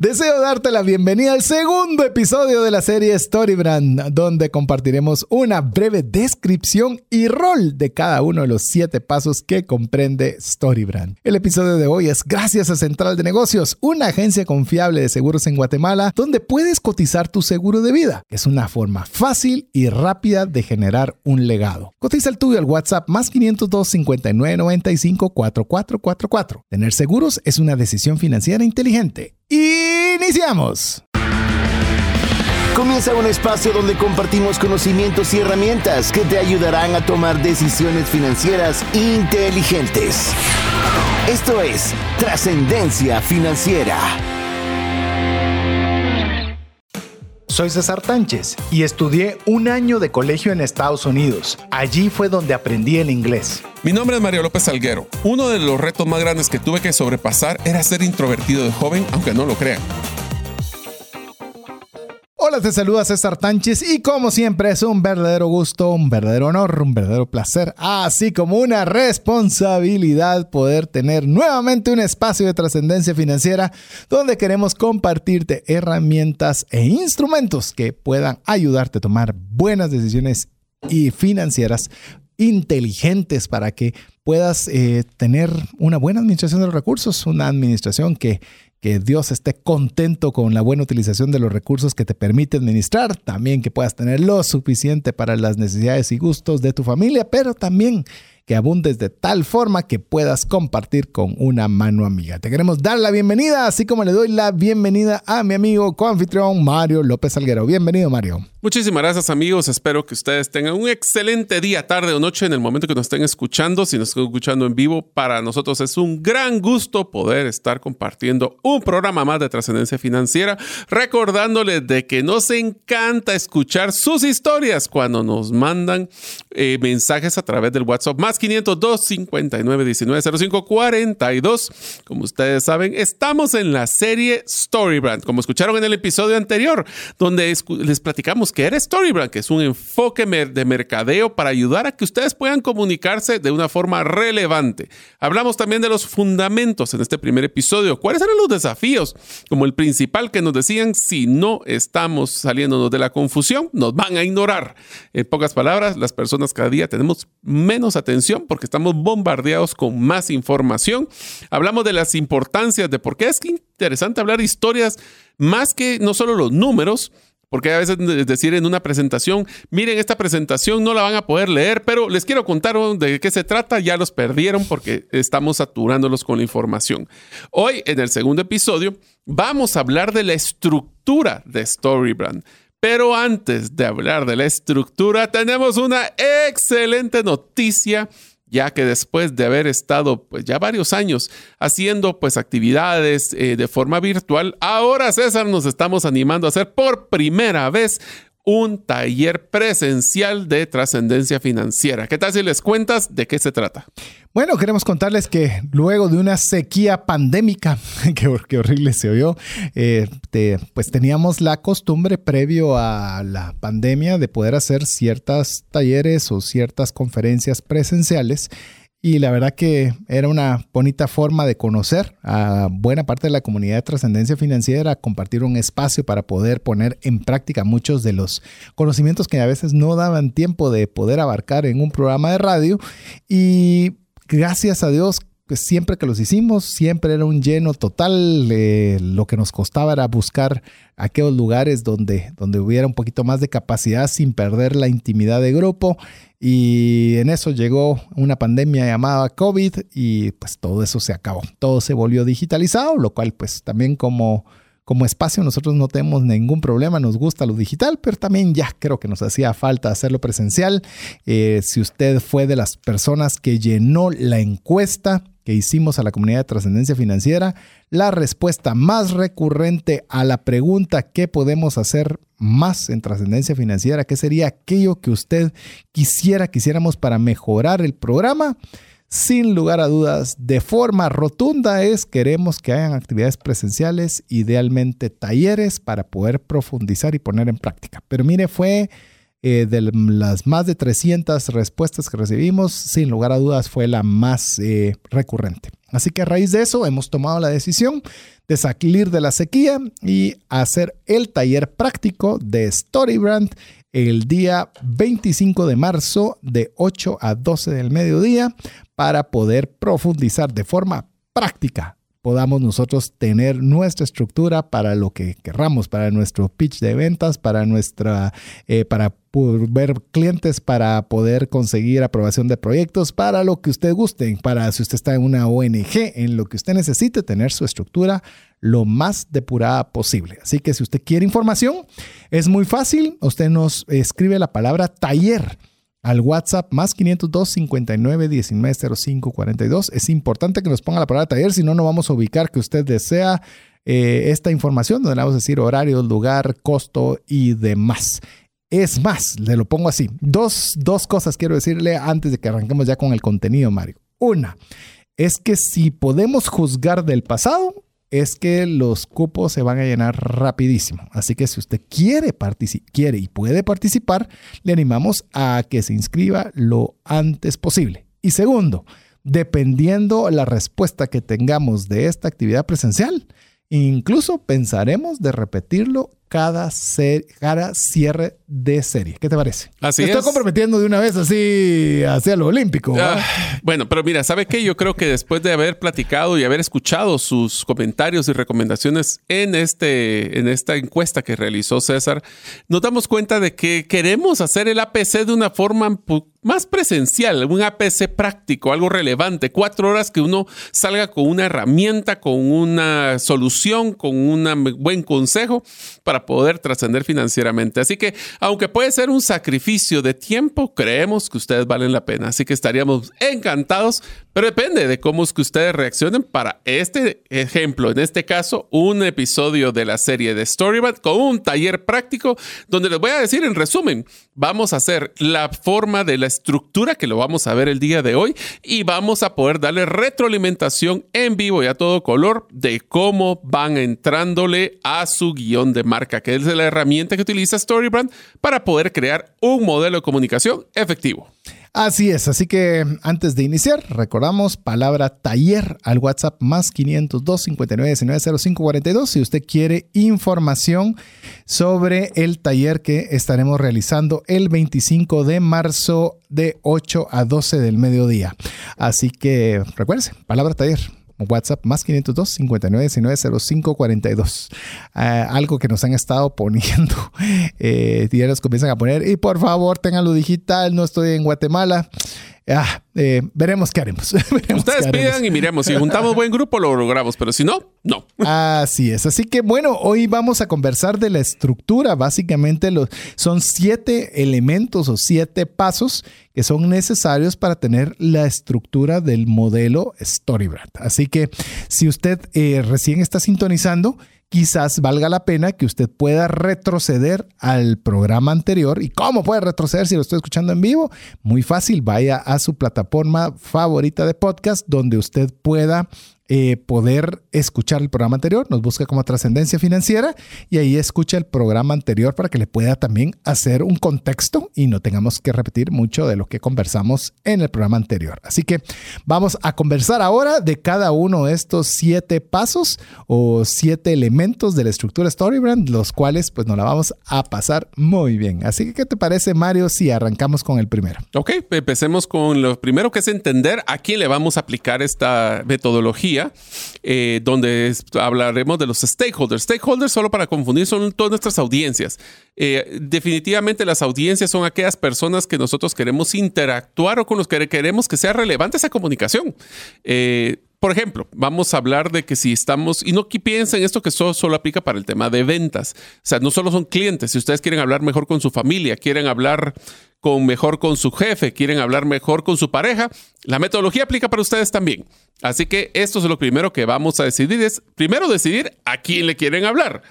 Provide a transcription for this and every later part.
Deseo darte la bienvenida al segundo episodio de la serie Storybrand, donde compartiremos una breve descripción y rol de cada uno de los siete pasos que comprende Storybrand. El episodio de hoy es gracias a Central de Negocios, una agencia confiable de seguros en Guatemala, donde puedes cotizar tu seguro de vida. Es una forma fácil y rápida de generar un legado. Cotiza el tuyo al WhatsApp más 502 59 95 4444. Tener seguros es una decisión financiera inteligente. Iniciamos. Comienza un espacio donde compartimos conocimientos y herramientas que te ayudarán a tomar decisiones financieras inteligentes. Esto es Trascendencia Financiera. Soy César Tánchez y estudié un año de colegio en Estados Unidos. Allí fue donde aprendí el inglés. Mi nombre es Mario López Salguero. Uno de los retos más grandes que tuve que sobrepasar era ser introvertido de joven, aunque no lo crean. Hola, te saluda César Tánchez y como siempre es un verdadero gusto, un verdadero honor, un verdadero placer, así como una responsabilidad poder tener nuevamente un espacio de trascendencia financiera donde queremos compartirte herramientas e instrumentos que puedan ayudarte a tomar buenas decisiones y financieras inteligentes para que puedas eh, tener una buena administración de los recursos, una administración que que Dios esté contento con la buena utilización de los recursos que te permite administrar, también que puedas tener lo suficiente para las necesidades y gustos de tu familia, pero también que abundes de tal forma que puedas compartir con una mano amiga. Te queremos dar la bienvenida, así como le doy la bienvenida a mi amigo coanfitrión Mario López Alguero. Bienvenido, Mario. Muchísimas gracias, amigos. Espero que ustedes tengan un excelente día, tarde o noche en el momento que nos estén escuchando. Si nos están escuchando en vivo, para nosotros es un gran gusto poder estar compartiendo un programa más de trascendencia financiera, recordándoles de que nos encanta escuchar sus historias cuando nos mandan eh, mensajes a través del WhatsApp más 502 59 19 05 42. Como ustedes saben, estamos en la serie Storybrand, como escucharon en el episodio anterior, donde les platicamos que era Storybrand, que es un enfoque de mercadeo para ayudar a que ustedes puedan comunicarse de una forma relevante. Hablamos también de los fundamentos en este primer episodio. ¿Cuáles eran los desafíos? Como el principal que nos decían, si no estamos saliéndonos de la confusión, nos van a ignorar. En pocas palabras, las personas cada día tenemos menos atención porque estamos bombardeados con más información. Hablamos de las importancias de por qué es interesante hablar historias más que no solo los números, porque a veces decir en una presentación, miren, esta presentación no la van a poder leer, pero les quiero contar de qué se trata, ya los perdieron porque estamos saturándolos con la información. Hoy, en el segundo episodio, vamos a hablar de la estructura de Storybrand. Pero antes de hablar de la estructura, tenemos una excelente noticia ya que después de haber estado pues ya varios años haciendo pues actividades eh, de forma virtual, ahora César nos estamos animando a hacer por primera vez un taller presencial de trascendencia financiera. ¿Qué tal si les cuentas de qué se trata? Bueno, queremos contarles que luego de una sequía pandémica, que, horrible se oyó, eh, pues teníamos la costumbre previo a la pandemia de poder hacer ciertos talleres o ciertas conferencias presenciales y la verdad que era una bonita forma de conocer a buena parte de la comunidad de trascendencia financiera, compartir un espacio para poder poner en práctica muchos de los conocimientos que a veces no daban tiempo de poder abarcar en un programa de radio. Y gracias a Dios pues siempre que los hicimos, siempre era un lleno total. Eh, lo que nos costaba era buscar aquellos lugares donde, donde hubiera un poquito más de capacidad sin perder la intimidad de grupo. Y en eso llegó una pandemia llamada COVID y pues todo eso se acabó. Todo se volvió digitalizado, lo cual pues también como como espacio nosotros no tenemos ningún problema, nos gusta lo digital, pero también ya creo que nos hacía falta hacerlo presencial. Eh, si usted fue de las personas que llenó la encuesta que hicimos a la comunidad de trascendencia financiera, la respuesta más recurrente a la pregunta ¿qué podemos hacer más en trascendencia financiera? ¿Qué sería aquello que usted quisiera que hiciéramos para mejorar el programa? sin lugar a dudas, de forma rotunda es queremos que hayan actividades presenciales, idealmente talleres para poder profundizar y poner en práctica. Pero mire, fue eh, de las más de 300 respuestas que recibimos, sin lugar a dudas fue la más eh, recurrente. Así que a raíz de eso hemos tomado la decisión de salir de la sequía y hacer el taller práctico de Storybrand el día 25 de marzo de 8 a 12 del mediodía para poder profundizar de forma práctica podamos nosotros tener nuestra estructura para lo que querramos, para nuestro pitch de ventas, para nuestra, eh, para ver clientes, para poder conseguir aprobación de proyectos, para lo que usted guste, para si usted está en una ONG, en lo que usted necesite tener su estructura lo más depurada posible. Así que si usted quiere información, es muy fácil. Usted nos escribe la palabra taller al WhatsApp más 502 59 19 05 42. Es importante que nos ponga la palabra taller, si no, no vamos a ubicar que usted desea eh, esta información, donde le vamos a decir horario, lugar, costo y demás. Es más, le lo pongo así. Dos, dos cosas quiero decirle antes de que arranquemos ya con el contenido, Mario. Una, es que si podemos juzgar del pasado, es que los cupos se van a llenar rapidísimo. Así que si usted quiere, y puede participar, le animamos a que se inscriba lo antes posible. Y segundo, dependiendo la respuesta que tengamos de esta actividad presencial, incluso pensaremos de repetirlo cada, cada cierre de serie. ¿Qué te parece? Así Estoy comprometiendo de una vez así hacia lo olímpico. Ah, bueno, pero mira, ¿sabe qué? Yo creo que después de haber platicado y haber escuchado sus comentarios y recomendaciones en, este, en esta encuesta que realizó César, nos damos cuenta de que queremos hacer el APC de una forma más presencial, un APC práctico, algo relevante, cuatro horas que uno salga con una herramienta, con una solución, con un buen consejo para poder trascender financieramente. Así que, aunque puede ser un sacrificio de tiempo, creemos que ustedes valen la pena. Así que estaríamos encantados, pero depende de cómo es que ustedes reaccionen para este ejemplo, en este caso, un episodio de la serie de Storyband con un taller práctico donde les voy a decir en resumen, vamos a hacer la forma de la estructura que lo vamos a ver el día de hoy y vamos a poder darle retroalimentación en vivo y a todo color de cómo van entrándole a su guion de marca que es la herramienta que utiliza Storybrand para poder crear un modelo de comunicación efectivo. Así es, así que antes de iniciar, recordamos palabra taller al WhatsApp más 502 59 19 05 42 si usted quiere información sobre el taller que estaremos realizando el 25 de marzo de 8 a 12 del mediodía. Así que recuerde, palabra taller WhatsApp más 502 59 19 05 42. algo que nos han estado poniendo. Eh, ya nos comienzan a poner. Y por favor, tenganlo digital. No estoy en Guatemala. Ah, eh, veremos qué haremos. Ustedes pidan y miremos. Si juntamos buen grupo, lo logramos, pero si no, no. Así es. Así que bueno, hoy vamos a conversar de la estructura. Básicamente los, son siete elementos o siete pasos que son necesarios para tener la estructura del modelo Storybrand. Así que si usted eh, recién está sintonizando, quizás valga la pena que usted pueda retroceder al programa anterior. ¿Y cómo puede retroceder si lo estoy escuchando en vivo? Muy fácil, vaya a su plataforma favorita de podcast donde usted pueda eh, poder escuchar el programa anterior. Nos busca como Trascendencia Financiera y ahí escucha el programa anterior para que le pueda también hacer un contexto y no tengamos que repetir mucho de lo que conversamos en el programa anterior. Así que vamos a conversar ahora de cada uno de estos siete pasos o siete elementos de la estructura Storybrand, los cuales pues nos la vamos a pasar muy bien. Así que, ¿qué te parece, Mario, si arrancamos con el primero? Ok, empecemos con lo primero que es entender a quién le vamos a aplicar esta metodología eh, donde hablaremos de los stakeholders. Stakeholders, solo para confundir, son todas nuestras audiencias. Eh, definitivamente las audiencias son aquellas personas que nosotros queremos interactuar o con los que queremos que sea relevante esa comunicación. Eh, por ejemplo, vamos a hablar de que si estamos, y no piensen esto que solo, solo, aplica para el tema de ventas. O sea, no solo son clientes. Si ustedes quieren hablar mejor con su familia, quieren hablar con mejor con su jefe, quieren hablar mejor con su pareja, la metodología aplica para ustedes también. Así que esto es lo primero que vamos a decidir, es primero decidir a quién le quieren hablar.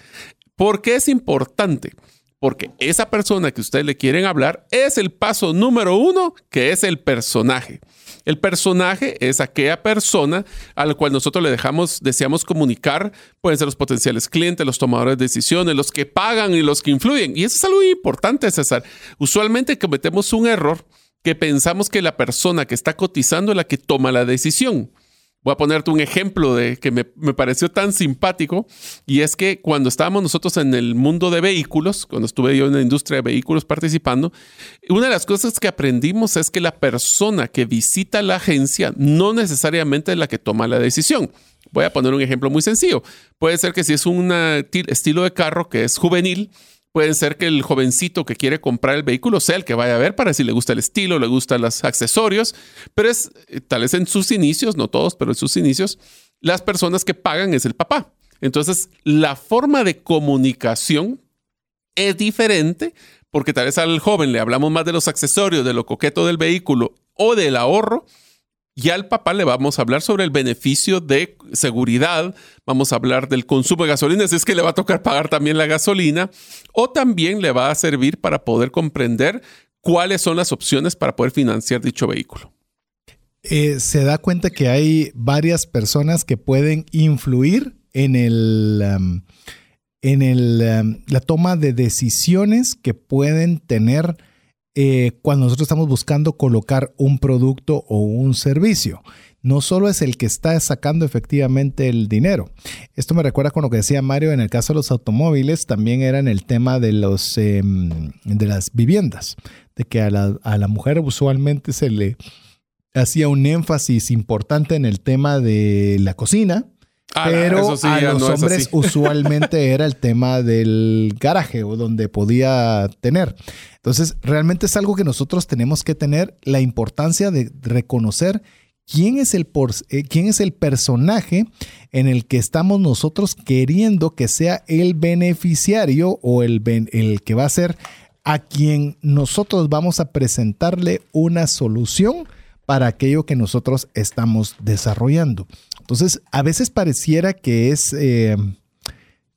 ¿Por qué es importante? Porque esa persona que ustedes le quieren hablar es el paso número uno, que es el personaje. El personaje es aquella persona a la cual nosotros le dejamos, deseamos comunicar, pueden ser los potenciales clientes, los tomadores de decisiones, los que pagan y los que influyen. Y eso es algo importante, César. Usualmente cometemos un error que pensamos que la persona que está cotizando es la que toma la decisión. Voy a ponerte un ejemplo de que me, pareció tan simpático y es que cuando estábamos nosotros en el mundo de vehículos, cuando estuve yo en la industria de vehículos participando, una de las cosas que aprendimos es que la persona que visita la agencia no necesariamente es la que toma la decisión. Voy a poner un ejemplo muy sencillo. Puede ser que si es un estilo de carro que es juvenil, Puede ser que el jovencito que quiere comprar el vehículo sea el que vaya a ver para si le gusta el estilo, le gustan los accesorios, pero es eh, tal vez en sus inicios, no todos, pero en sus inicios, las personas que pagan es el papá. Entonces, la forma de comunicación es diferente porque tal vez al joven le hablamos más de los accesorios, de lo coqueto del vehículo o del ahorro, y al papá le vamos a hablar sobre el beneficio de seguridad, vamos a hablar del consumo de gasolina, si es que le va a tocar pagar también la gasolina, o también le va a servir para poder comprender cuáles son las opciones para poder financiar dicho vehículo. Eh, se da cuenta que hay varias personas que pueden influir en el... Um, en el, um, la toma de decisiones que pueden tener eh, cuando nosotros estamos buscando colocar un producto o un servicio. No solo es el que está sacando efectivamente el dinero. Esto me recuerda con lo que decía Mario en el caso de los automóviles, también era en el tema de, los, em, de las viviendas, de que a la, a la mujer usualmente se le hacía un énfasis importante en el tema de la cocina, Ah, pero a los hombres usualmente era el tema del garaje o donde podía tener. Entonces, realmente es algo que nosotros tenemos que tener la importancia de reconocer quién es el, eh, quién es el personaje en el que estamos nosotros queriendo que sea el beneficiario o el, el que va a ser a quien nosotros vamos a presentarle una solución para aquello que nosotros estamos desarrollando. Entonces, a veces pareciera que es, eh,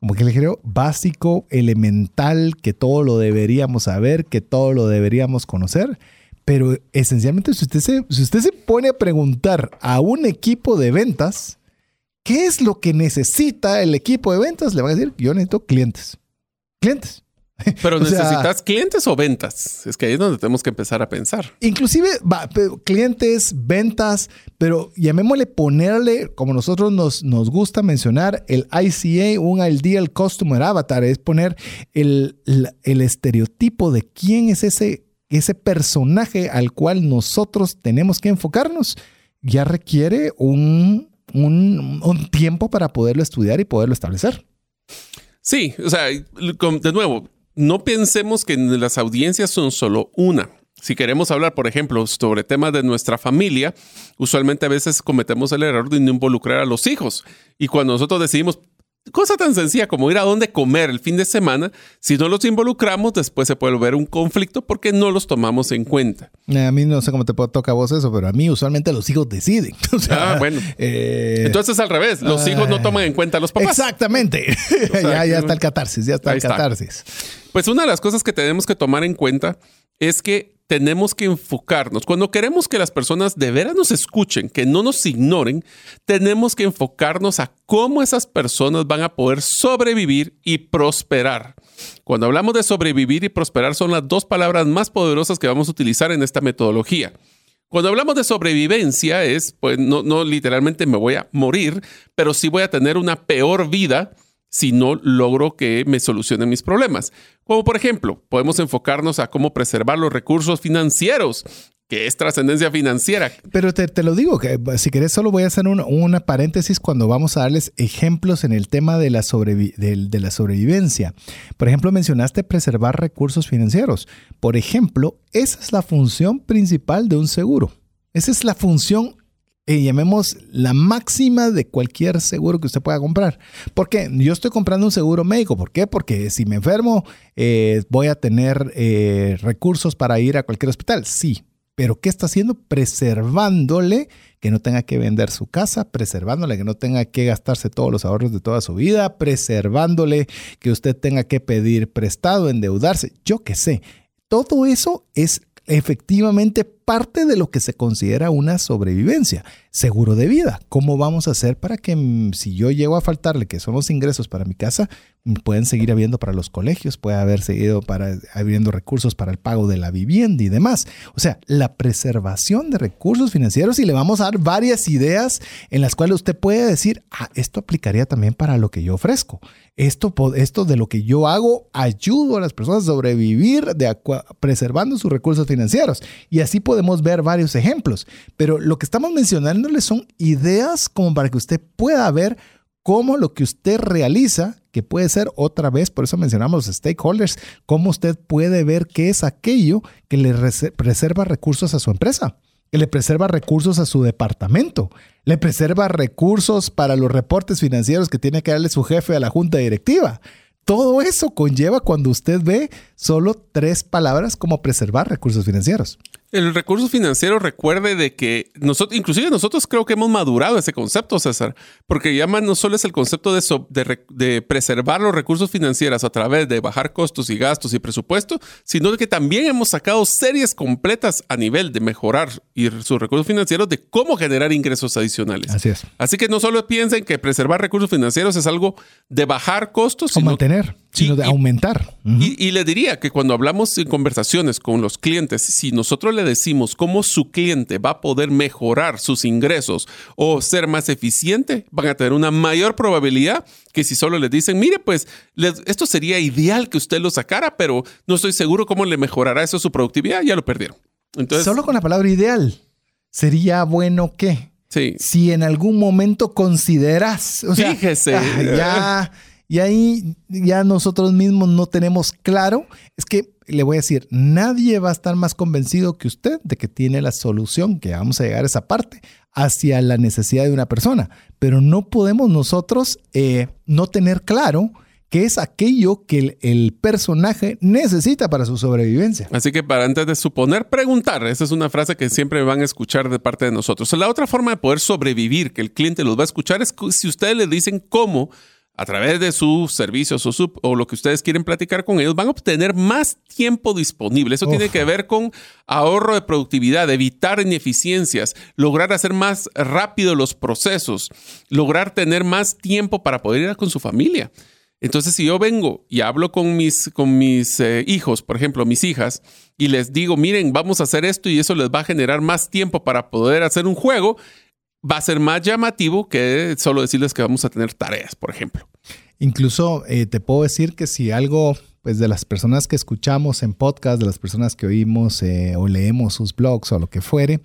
como que le creo, básico, elemental, que todo lo deberíamos saber, que todo lo deberíamos conocer. Pero esencialmente, si usted se, si usted se pone a preguntar a un equipo de ventas, ¿qué es lo que necesita el equipo de ventas? Le va a decir, yo necesito clientes. Clientes. Pero necesitas clientes o ventas. Es que ahí es donde tenemos que empezar a pensar. Inclusive clientes, ventas, pero llamémosle ponerle, como nosotros nos, nos gusta mencionar, el ICA, un Ideal Customer Avatar, es poner el, el, estereotipo de quién es ese, ese personaje al cual nosotros tenemos que enfocarnos. Ya requiere un, un, un tiempo para poderlo estudiar y poderlo establecer. Sí, o sea, de nuevo, no pensemos que las audiencias son solo una. Si queremos hablar, por ejemplo, sobre temas de nuestra familia, usualmente a veces cometemos el error de no involucrar a los hijos. Y cuando nosotros decidimos, cosa tan sencilla como ir a dónde comer el fin de semana, si no los involucramos, después se puede ver un conflicto porque no los tomamos en cuenta. Eh, a mí no sé cómo te toca a vos eso, pero a mí usualmente los hijos deciden. ah, bueno. Eh, Entonces al revés, los hijos no toman en cuenta a los papás. Exactamente. ya, ya está el catarsis, ya está el catarsis. Pues una de las cosas que tenemos que tomar en cuenta es que tenemos que enfocarnos. Cuando queremos que las personas de veras nos escuchen, que no nos ignoren, tenemos que enfocarnos a cómo esas personas van a poder sobrevivir y prosperar. Cuando hablamos de sobrevivir y prosperar son las dos palabras más poderosas que vamos a utilizar en esta metodología. Cuando hablamos de sobrevivencia es, pues no, no literalmente me voy a morir, pero sí voy a tener una peor vida si no logro que me solucionen mis problemas. Como por ejemplo, podemos enfocarnos a cómo preservar los recursos financieros, que es trascendencia financiera. Pero te, lo digo, que si querés solo voy a hacer una paréntesis cuando vamos a darles ejemplos en el tema de la, de la sobrevivencia. Por ejemplo, mencionaste preservar recursos financieros. Por ejemplo, esa es la función principal de un seguro. Esa es la función eh, llamemos la máxima de cualquier seguro que usted pueda comprar. ¿Por qué? Yo estoy comprando un seguro médico. ¿Por qué? Porque si me enfermo, eh, voy a tener eh, recursos para ir a cualquier hospital. Sí, pero ¿qué está haciendo? Preservándole que no tenga que vender su casa, preservándole que no tenga que gastarse todos los ahorros de toda su vida, preservándole que usted tenga que pedir prestado, endeudarse, yo qué sé. Todo eso es efectivamente parte de lo que se considera una sobrevivencia. Seguro de vida. ¿Cómo vamos a hacer para que mm, si yo llego a faltarle, que son los ingresos para mi casa, mm, pueden seguir habiendo para los colegios, puede haber seguido para habiendo recursos para el pago de la vivienda y demás? O sea, la preservación de recursos financieros y le vamos a dar varias ideas en las cuales usted puede decir, ah, esto aplicaría también para lo que yo ofrezco. Esto, esto de lo que yo hago ayudo a las personas a sobrevivir de preservando sus recursos financieros. Y así podemos ver varios ejemplos. Pero lo que estamos mencionándoles son ideas como para que usted pueda ver cómo lo que usted realiza, que puede ser otra vez, por eso mencionamos los stakeholders, cómo usted puede ver qué es aquello que le preserva recursos a su empresa que le preserva recursos a su departamento, le preserva recursos para los reportes financieros que tiene que darle su jefe a la junta directiva. Todo eso conlleva cuando usted ve solo tres palabras como preservar recursos financieros. El recurso financiero recuerde de que nosotros, inclusive nosotros creo que hemos madurado ese concepto, César, porque ya no solo es el concepto de, de, preservar los recursos financieros a través de bajar costos y gastos y presupuesto, sino que también hemos sacado series completas a nivel de mejorar y sus recursos financieros de cómo generar ingresos adicionales. Así es. Así que no solo piensen que preservar recursos financieros es algo de bajar costos, sino mantener, sino de aumentar. Y, y le diría que cuando hablamos en conversaciones con los clientes, si nosotros le decimos cómo su cliente va a poder mejorar sus ingresos o ser más eficiente, van a tener una mayor probabilidad que si solo les dicen, mire, pues esto sería ideal que usted lo sacara, pero no estoy seguro cómo le mejorará eso su productividad, ya lo perdieron. Entonces, solo con la palabra ideal, sería bueno que sí. si en algún momento consideras, o sea, fíjese, ah, ya y ahí ya nosotros mismos no tenemos claro, es que le voy a decir, nadie va a estar más convencido que usted de que tiene la solución, que vamos a llegar a esa parte, hacia la necesidad de una persona. Pero no podemos nosotros eh, no tener claro qué es aquello que el, personaje necesita para su sobrevivencia. Así que para antes de suponer, preguntar. Esa es una frase que siempre van a escuchar de parte de nosotros. La otra forma de poder sobrevivir, que el cliente los va a escuchar, es si ustedes le dicen cómo a través de sus servicios o, o, lo que ustedes quieren platicar con ellos, van a obtener más tiempo disponible. Eso tiene que ver con ahorro de productividad, evitar ineficiencias, lograr hacer más rápido los procesos, lograr tener más tiempo para poder ir con su familia. Entonces, si yo vengo y hablo con mis, con mis eh, hijos, por ejemplo, mis hijas, y les digo, miren, vamos a hacer esto y eso les va a generar más tiempo para poder hacer un juego, va a ser más llamativo que solo decirles que vamos a tener tareas, por ejemplo. Incluso eh, te puedo decir que si algo, pues de las personas que escuchamos en podcast, de las personas que oímos eh, o leemos sus blogs o lo que fuere,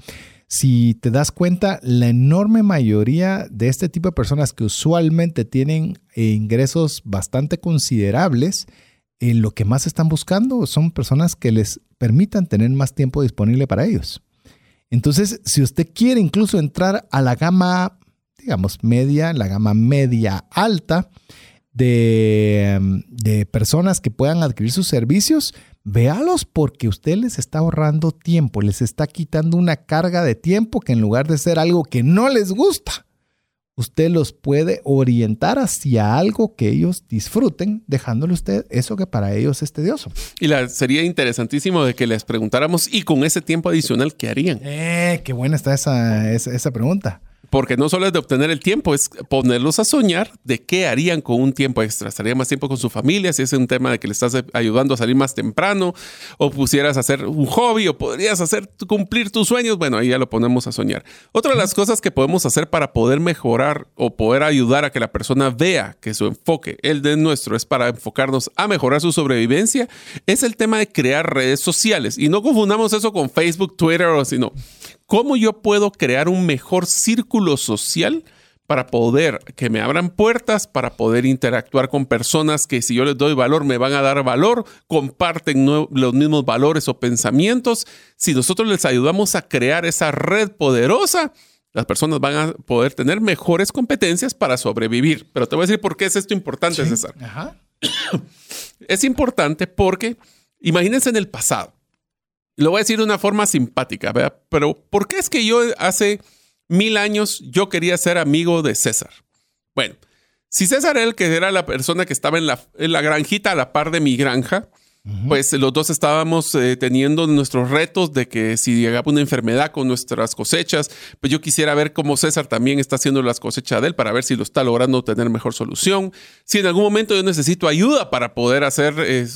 si te das cuenta, la enorme mayoría de este tipo de personas que usualmente tienen eh, ingresos bastante considerables, en lo que más están buscando son personas que les permitan tener más tiempo disponible para ellos. Entonces, si usted quiere incluso entrar a la gama, digamos, media, la gama media alta de, de personas que puedan adquirir sus servicios, véalos porque usted les está ahorrando tiempo, les está quitando una carga de tiempo que en lugar de ser algo que no les gusta, usted los puede orientar hacia algo que ellos disfruten, dejándole usted eso que para ellos es tedioso. Y la, sería interesantísimo de que les preguntáramos, ¿y con ese tiempo adicional qué harían? Eh, qué buena está esa, esa pregunta. Porque no solo es de obtener el tiempo, es ponerlos a soñar de qué harían con un tiempo extra. ¿Estarían más tiempo con su familia? Si es un tema de que le estás ayudando a salir más temprano, o pusieras a hacer un hobby, o podrías hacer cumplir tus sueños. Bueno, ahí ya lo ponemos a soñar. Otra de las cosas que podemos hacer para poder mejorar o poder ayudar a que la persona vea que su enfoque, el de nuestro, es para enfocarnos a mejorar su sobrevivencia, es el tema de crear redes sociales. Y no confundamos eso con Facebook, Twitter, o sino ¿Cómo yo puedo crear un mejor círculo social para poder que me abran puertas, para poder interactuar con personas que si yo les doy valor me van a dar valor, comparten los mismos valores o pensamientos? Si nosotros les ayudamos a crear esa red poderosa, las personas van a poder tener mejores competencias para sobrevivir. Pero te voy a decir por qué es esto importante, César. es importante porque imagínense en el pasado. Lo voy a decir de una forma simpática. Pero ¿por qué es que yo hace mil años yo quería ser amigo de César? Bueno, si César era el que era la persona que estaba en la granjita a la par de mi granja, pues los dos estábamos eh, teniendo nuestros retos de que si llegaba una enfermedad con nuestras cosechas, pues yo quisiera ver cómo César también está haciendo las cosechas de él para ver si lo está logrando tener mejor solución. Si en algún momento yo necesito ayuda para poder hacer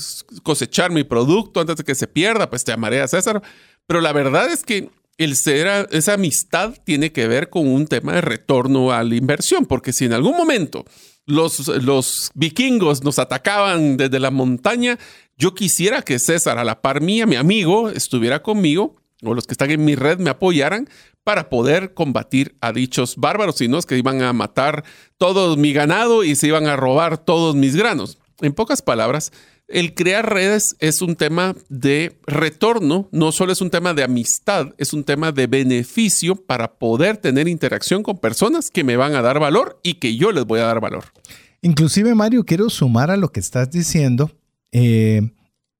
cosechar mi producto antes de que se pierda, pues te amaré a César. Pero la verdad es que el ser, esa amistad tiene que ver con un tema de retorno a la inversión, porque si en algún momento los, vikingos nos atacaban desde la montaña, yo quisiera que César, a la par mía, mi amigo, estuviera conmigo, o los que están en mi red me apoyaran para poder combatir a dichos bárbaros, si no es que iban a matar todo mi ganado y se iban a robar todos mis granos. En pocas palabras, el crear redes es un tema de retorno, no solo es un tema de amistad, es un tema de beneficio para poder tener interacción con personas que me van a dar valor y que yo les voy a dar valor. Inclusive, Mario, quiero sumar a lo que estás diciendo, eh,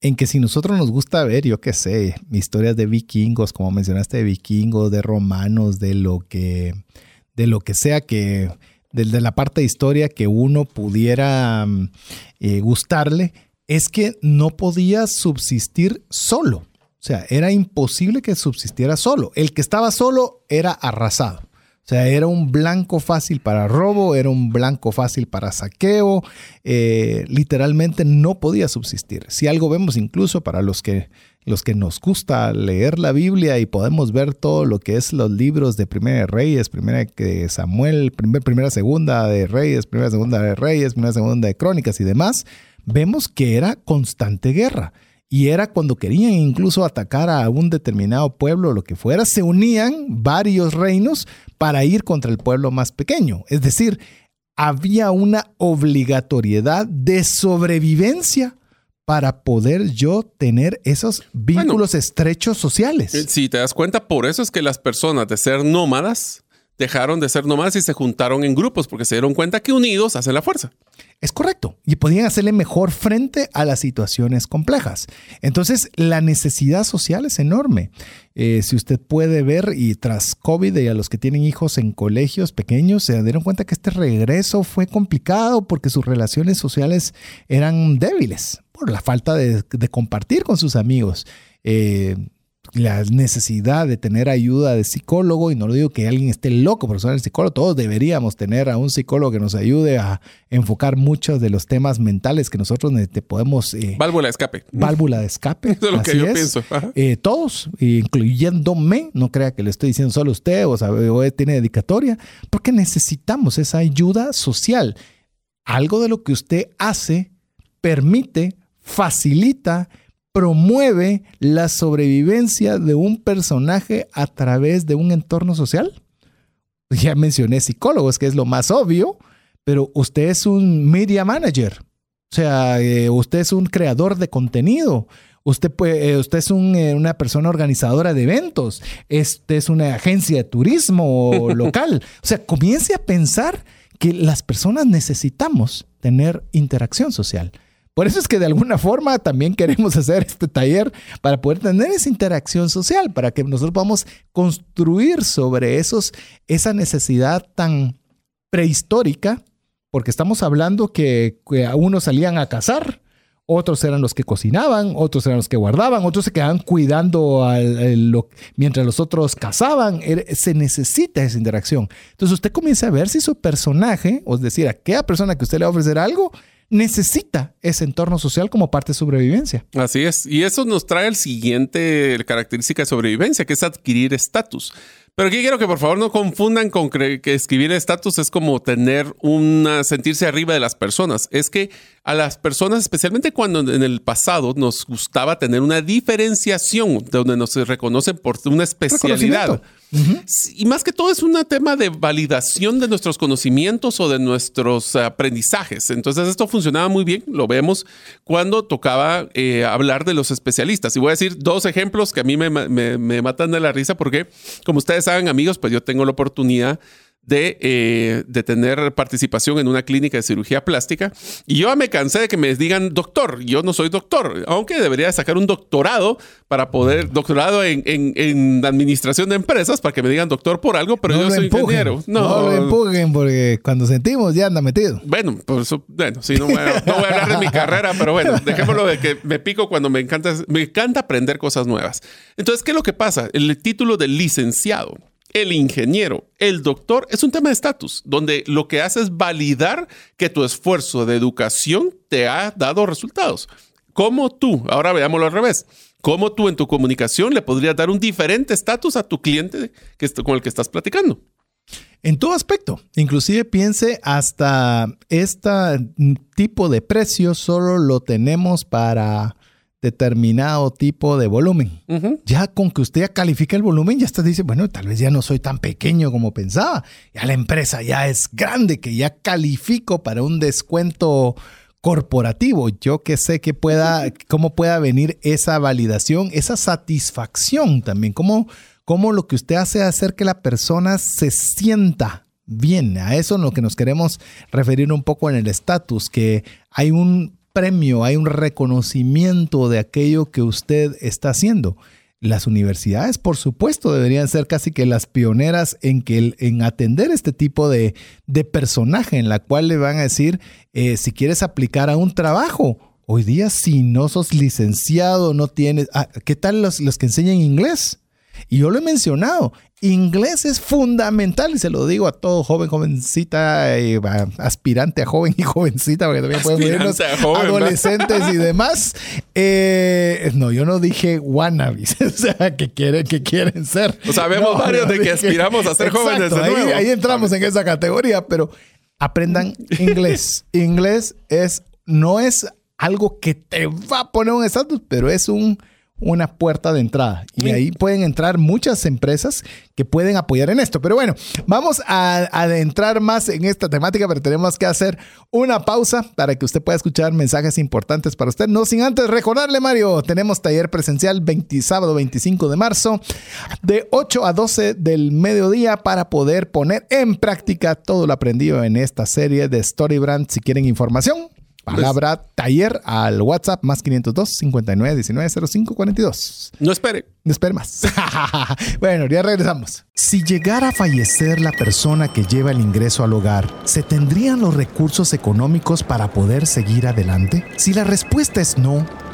en que si nosotros nos gusta ver, yo qué sé, historias de vikingos, como mencionaste, de vikingos, de romanos, de lo que, de lo que sea que, de, la parte de historia que uno pudiera mm, eh, gustarle, es que no podía subsistir solo. O sea, era imposible que subsistiera solo. El que estaba solo era arrasado. O sea, era un blanco fácil para robo, era un blanco fácil para saqueo. Eh, literalmente no podía subsistir. Si algo vemos incluso para los que, los que nos gusta leer la Biblia y podemos ver todo lo que es los libros de Primera de Reyes, Primera de Samuel, Primera Segunda de Reyes, Primera Segunda de Reyes, Primera Segunda de Crónicas y demás, vemos que era constante guerra. Y era cuando querían incluso atacar a un determinado pueblo o lo que fuera, se unían varios reinos para ir contra el pueblo más pequeño. Es decir, había una obligatoriedad de sobrevivencia para poder yo tener esos vínculos estrechos sociales. Eh, si te das cuenta, por eso es que las personas de ser nómadas dejaron de ser nómadas y se juntaron en grupos porque se dieron cuenta que unidos hacen la fuerza. Es correcto. Y podían hacerle mejor frente a las situaciones complejas. Entonces, la necesidad social es enorme. Eh, si usted puede ver, y tras COVID y a los que tienen hijos en colegios pequeños, se dieron cuenta que este regreso fue complicado porque sus relaciones sociales eran débiles por la falta de, compartir con sus amigos. Eh, la necesidad de tener ayuda de psicólogo, y no lo digo que alguien esté loco por ser el psicólogo, todos deberíamos tener a un psicólogo que nos ayude a enfocar muchos de los temas mentales que nosotros podemos... Eh, válvula de escape. Válvula de escape. Eso es lo que yo pienso. Eh, todos, incluyéndome, no crea que le estoy diciendo solo a usted o, sabe, o tiene dedicatoria, porque necesitamos esa ayuda social. Algo de lo que usted hace permite, facilita, promueve la sobrevivencia de un personaje a través de un entorno social? Ya mencioné psicólogos, que es lo más obvio, pero usted es un media manager, o sea, eh, usted es un creador de contenido. Usted, puede, eh, usted es eh, una persona organizadora de eventos. Este es una agencia de turismo local. O sea, comience a pensar que las personas necesitamos tener interacción social. Por eso es que de alguna forma también queremos hacer este taller para poder tener esa interacción social, para que nosotros podamos construir sobre esos, esa necesidad tan prehistórica, porque estamos hablando que, unos salían a cazar, otros eran los que cocinaban, otros eran los que guardaban, otros se quedaban cuidando mientras los otros cazaban. Se necesita esa interacción. Entonces usted comienza a ver si su personaje, o es decir, aquella persona que usted le va a ofrecer algo, necesita ese entorno social como parte de sobrevivencia. Así es. Y eso nos trae el siguiente característica de sobrevivencia, que es adquirir estatus. Pero aquí quiero que por favor no confundan con que escribir estatus es como tener una sentirse arriba de las personas. Es que a las personas, especialmente cuando en el pasado nos gustaba tener una diferenciación donde nos reconocen por una especialidad. Y más que todo es un tema de validación de nuestros conocimientos o de nuestros aprendizajes. Entonces esto funcionaba muy bien, lo vemos cuando tocaba eh, hablar de los especialistas. Y voy a decir dos ejemplos que a mí me, me matan de la risa porque, como ustedes saben amigos, pues yo tengo la oportunidad de, eh, de, tener participación en una clínica de cirugía plástica. Y yo me cansé de que me digan doctor. Yo no soy doctor, aunque debería sacar un doctorado para poder, doctorado en, en, administración de empresas, para que me digan doctor por algo, pero yo soy ingeniero. No, no lo empujen porque cuando sentimos ya anda metido. Bueno, por eso, bueno, sí, no voy, a, no voy a hablar de mi carrera, pero bueno, dejémoslo de que me pico cuando me encanta, me encanta aprender cosas nuevas. Entonces, ¿qué es lo que pasa? El título de licenciado el ingeniero, el doctor, es un tema de estatus, donde lo que hace es validar que tu esfuerzo de educación te ha dado resultados. ¿Cómo tú, ahora veámoslo al revés, cómo tú en tu comunicación le podrías dar un diferente estatus a tu cliente que, con el que estás platicando? En todo aspecto, inclusive piense hasta este tipo de precio solo lo tenemos para determinado tipo de volumen. Ya con que usted ya califica el volumen, ya está dice, bueno, tal vez ya no soy tan pequeño como pensaba. Ya la empresa ya es grande, que ya califico para un descuento corporativo. Yo que sé que pueda, cómo pueda venir esa validación, esa satisfacción también, cómo, cómo lo que usted hace hacer que la persona se sienta bien. A eso es lo que nos queremos referir un poco en el estatus, que hay un premio, hay un reconocimiento de aquello que usted está haciendo. Las universidades, por supuesto, deberían ser casi que las pioneras en, que, en atender este tipo de, personaje, en la cual le van a decir, eh, si quieres aplicar a un trabajo, hoy día si no sos licenciado, no tienes... Ah, ¿Qué tal los, los que enseñan inglés? Y yo lo he mencionado, inglés es fundamental y se lo digo a todo joven, jovencita, eh, aspirante a joven y jovencita, porque también pueden adolescentes y demás. Eh, no, yo no dije wannabes, o sea, que quieren, que quieren ser. O sea, vemos varios de que aspiramos a ser jóvenes de ahí, ahí entramos en esa categoría, pero aprendan inglés. inglés es, no es algo que te va a poner un estatus, pero es un una puerta de entrada. Y ahí pueden entrar muchas empresas que pueden apoyar en esto. Pero bueno, vamos a adentrar más en esta temática, pero tenemos que hacer una pausa para que usted pueda escuchar mensajes importantes para usted. No sin antes recordarle, Mario, tenemos taller presencial 20, sábado 25 de marzo de 8 a 12 del mediodía para poder poner en práctica todo lo aprendido en esta serie de Storybrand. Si quieren información, Palabra taller al WhatsApp más 502 59 19 05 42. No espere. No espere más. bueno, ya regresamos. Si llegara a fallecer la persona que lleva el ingreso al hogar, ¿se tendrían los recursos económicos para poder seguir adelante? Si la respuesta es no,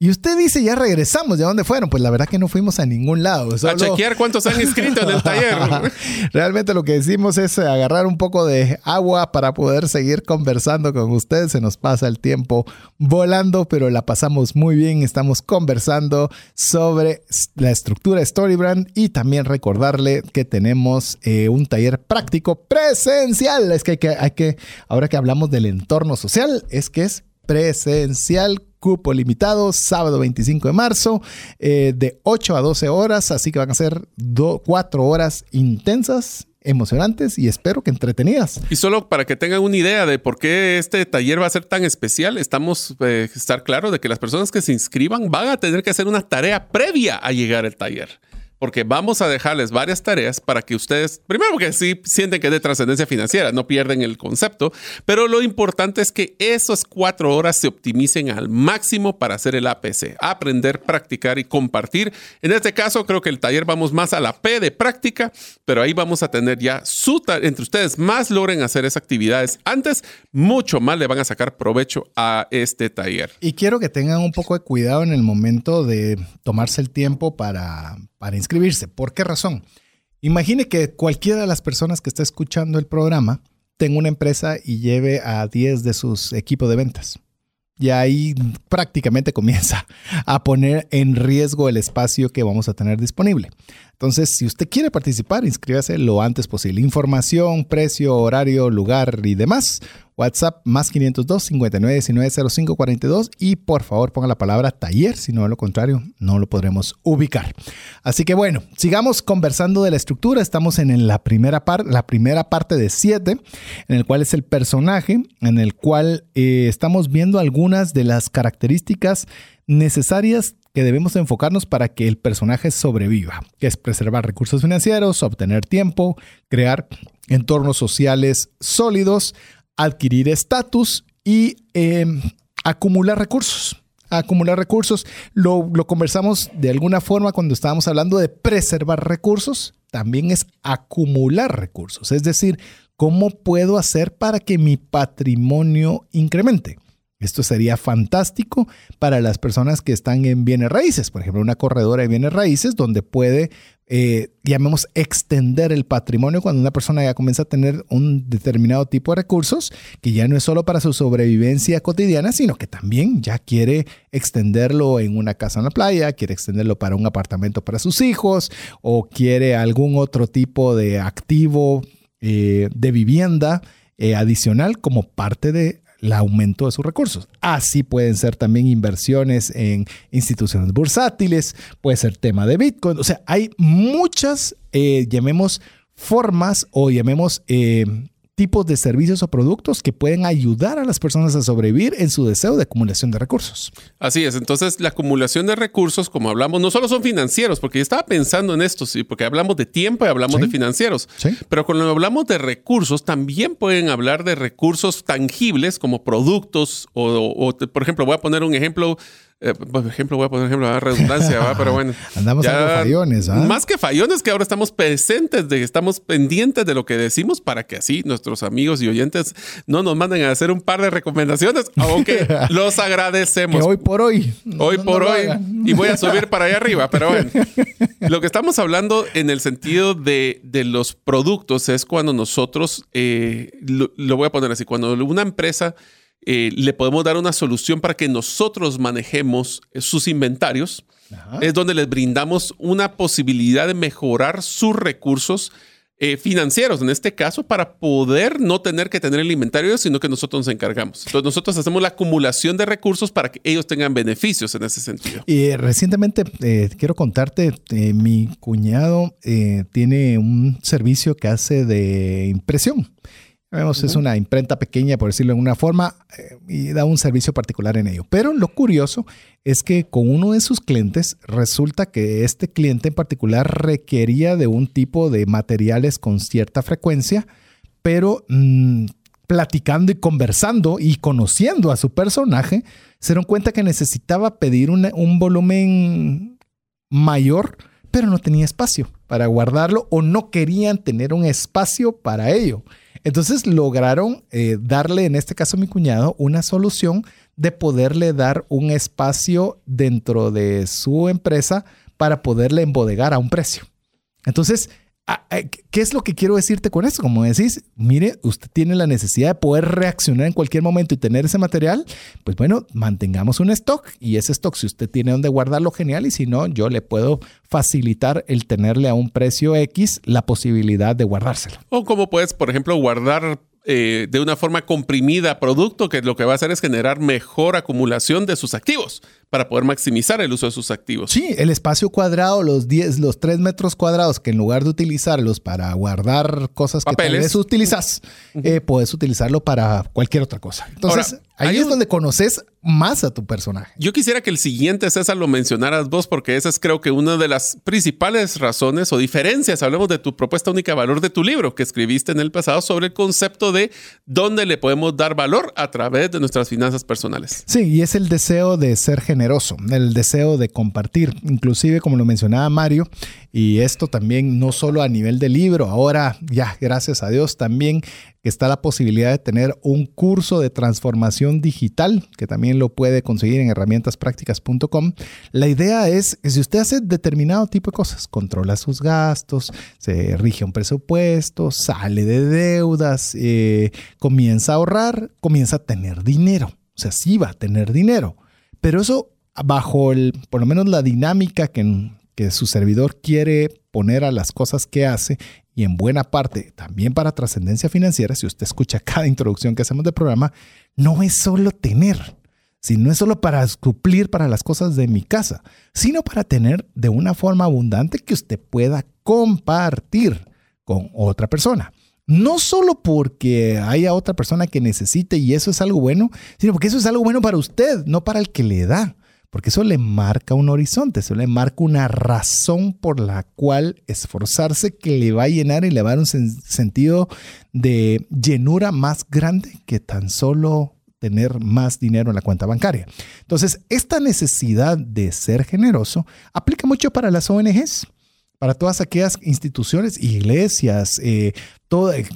Y usted dice, ya regresamos, ¿de dónde fueron? Pues la verdad que no fuimos a ningún lado. A chequear cuántos han inscrito en el taller. Realmente lo que decimos es agarrar un poco de agua para poder seguir conversando con ustedes. Se nos pasa el tiempo volando, pero la pasamos muy bien. Estamos conversando sobre la estructura Storybrand y también recordarle que tenemos eh, un taller práctico presencial. Es que hay, que hay que, ahora que hablamos del entorno social, es que es presencial cupo limitado, sábado 25 de marzo, eh, de 8 a 12 horas, así que van a ser 4 horas intensas emocionantes y espero que entretenidas. Y solo para que tengan una idea de por qué este taller va a ser tan especial, estamos eh, estar de que las personas que se inscriban van a tener que hacer una tarea previa a llegar al taller porque vamos a dejarles varias tareas para que ustedes, primero que sí sienten que es de trascendencia financiera, no pierden el concepto, pero lo importante es que esas cuatro horas se optimicen al máximo para hacer el APC, aprender, practicar y compartir. En este caso, creo que el taller vamos más a la P de práctica, pero ahí vamos a tener ya su, entre ustedes más logren hacer esas actividades antes, mucho más le van a sacar provecho a este taller. Y quiero que tengan un poco de cuidado en el momento de tomarse el tiempo para, para inscribirse. ¿Por qué razón? Imagine que cualquiera de las personas que está escuchando el programa tenga una empresa y lleve a 10 de sus equipos de ventas. Y ahí prácticamente comienza a poner en riesgo el espacio que vamos a tener disponible. Entonces, si usted quiere participar, inscríbase lo antes posible. Información, precio, horario, lugar y demás. WhatsApp más 502 59 19 05 42 y por favor ponga la palabra taller, si no de lo contrario no lo podremos ubicar. Así que bueno, sigamos conversando de la estructura. Estamos en la primera parte, la primera parte de 7, en el cual es el personaje, en el cual eh, estamos viendo algunas de las características necesarias que debemos enfocarnos para que el personaje sobreviva, que es preservar recursos financieros, obtener tiempo, crear entornos sociales sólidos, adquirir estatus y em, acumular recursos. Acumular recursos, lo, lo conversamos de alguna forma cuando estábamos hablando de preservar recursos, también es acumular recursos, es decir, ¿cómo puedo hacer para que mi patrimonio incremente? Esto sería fantástico para las personas que están en bienes raíces, por ejemplo, una corredora de bienes raíces donde puede, eh, llamemos, extender el patrimonio cuando una persona ya comienza a tener un determinado tipo de recursos, que ya no es solo para su sobrevivencia cotidiana, sino que también ya quiere extenderlo en una casa en la playa, quiere extenderlo para un apartamento para sus hijos o quiere algún otro tipo de activo eh, de vivienda. Eh, adicional como parte de el aumento de sus recursos. Así pueden ser también inversiones en instituciones bursátiles, puede ser tema de Bitcoin. O sea, hay muchas, eh, llamemos, formas o llamemos... Eh, tipos de servicios o productos que pueden ayudar a las personas a sobrevivir en su deseo de acumulación de recursos. Así es, entonces la acumulación de recursos, como hablamos, no solo son financieros, porque yo estaba pensando en esto, sí, porque hablamos de tiempo y hablamos de financieros, pero cuando hablamos de recursos, también pueden hablar de recursos tangibles como productos o por ejemplo, voy a poner un ejemplo eh, por ejemplo, voy a poner ejemplo redundancia, ¿va? pero bueno. Andamos ya, algo fallones, ¿ah? Más que fallones, que ahora estamos presentes, de, estamos pendientes de lo que decimos para que así nuestros amigos y oyentes no nos manden a hacer un par de recomendaciones, aunque los agradecemos. hoy por hoy. Hoy por hoy. Y voy a subir para allá arriba, pero bueno. Lo que estamos hablando en el sentido de, de los productos es cuando nosotros, eh, lo voy a poner así, cuando una empresa eh, le podemos dar una solución para que nosotros manejemos eh, sus inventarios. Es donde les brindamos una posibilidad de mejorar sus recursos eh, financieros, en este caso, para poder no tener que tener el inventario, sino que nosotros nos encargamos. Entonces, nosotros hacemos la acumulación de recursos para que ellos tengan beneficios en ese sentido. Y recientemente, quiero contarte, mi cuñado tiene un servicio que hace de impresión. Vemos, es una imprenta pequeña, por decirlo de alguna forma, eh, y da un servicio particular en ello. Pero lo curioso es que con uno de sus clientes resulta que este cliente en particular requería de un tipo de materiales con cierta frecuencia, pero mm, platicando y conversando y conociendo a su personaje, se dieron cuenta que necesitaba pedir un volumen mayor, pero no tenía espacio para guardarlo o no querían tener un espacio para ello. Entonces lograron eh, darle, en este caso a mi cuñado, una solución de poderle dar un espacio dentro de su empresa para poderle embodegar a un precio. Entonces, ¿Qué es lo que quiero decirte con esto? Como decís, mire, usted tiene la necesidad de poder reaccionar en cualquier momento y tener ese material, pues bueno, mantengamos un stock y ese stock, si usted tiene donde guardarlo, genial, y si no, yo le puedo facilitar el tenerle a un precio X la posibilidad de guardárselo. O como puedes, por ejemplo, guardar eh, de una forma comprimida producto que lo que va a hacer es generar mejor acumulación de sus activos para poder maximizar el uso de sus activos. Sí, el espacio cuadrado, los 10, los 3 metros cuadrados, que en lugar de utilizarlos para guardar cosas que tal vez utilizas, eh, puedes utilizarlo para cualquier otra cosa. Entonces, Ahí es donde conoces más a tu personaje. Yo quisiera que el siguiente, César, lo mencionaras vos, porque esa es creo que una de las principales razones o diferencias, hablemos de tu propuesta única valor de tu libro que escribiste en el pasado sobre el concepto de dónde le podemos dar valor a través de nuestras finanzas personales. Sí, y es el deseo de ser generoso, el deseo de compartir, inclusive como lo mencionaba Mario, y esto también no solo a nivel de libro, ahora ya, gracias a Dios, también está la posibilidad de tener un curso de transformación digital, que también lo puede conseguir en herramientasprácticas.com. La idea es si usted hace determinado tipo de cosas, controla sus gastos, se rige un presupuesto, sale de deudas, eh, comienza a ahorrar, comienza a tener dinero. O sea, sí va a tener dinero. Pero eso bajo el, por lo menos la dinámica que, que su servidor quiere poner a las cosas que hace y en buena parte también para trascendencia financiera, si usted escucha cada introducción que hacemos del programa, no es solo tener, sino no es solo para suplir para las cosas de mi casa, sino para tener de una forma abundante que usted pueda compartir con otra persona. No solo porque haya otra persona que necesite y eso es algo bueno, sino porque eso es algo bueno para usted, no para el que le da porque eso le marca un horizonte, eso le marca una razón por la cual esforzarse que le va a llenar y le va a dar un sentido de llenura más grande que tan solo tener más dinero en la cuenta bancaria. Entonces, esta necesidad de ser generoso aplica mucho para las ONGs para todas aquellas instituciones, iglesias, eh,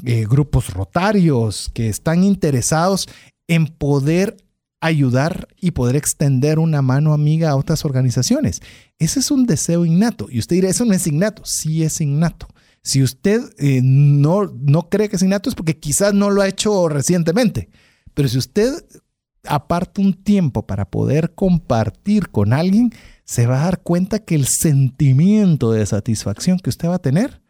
eh, grupos rotarios que están interesados en poder ayudar y poder extender una mano amiga a otras organizaciones. Ese es un deseo innato. Y usted dirá, eso no es innato. Sí es innato. Si usted eh, no, no cree que es innato es porque quizás no lo ha hecho recientemente. Pero si usted aparta un tiempo para poder compartir con alguien, se va a dar cuenta que el sentimiento de satisfacción que usted va a tener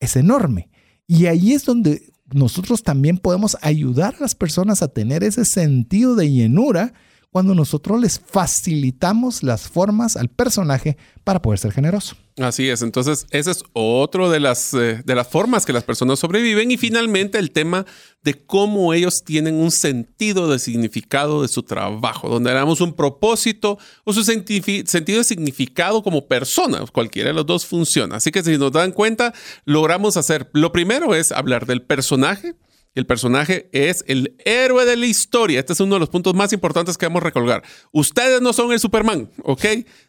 es enorme. Y ahí es donde nosotros también podemos ayudar a las personas a tener ese sentido de llenura cuando nosotros les facilitamos las formas al personaje para poder ser generoso. Así es, entonces ese es otro de las, eh, de las formas que las personas sobreviven. Y finalmente el tema de cómo ellos tienen un sentido de significado de su trabajo, donde damos un propósito o su sentido de significado como persona, cualquiera de los dos funciona. Así que si nos dan cuenta, logramos hacer, lo primero es hablar del personaje, el personaje es el héroe de la historia. Este es uno de los puntos más importantes que vamos a recolgar. Ustedes no son el Superman, ¿ok?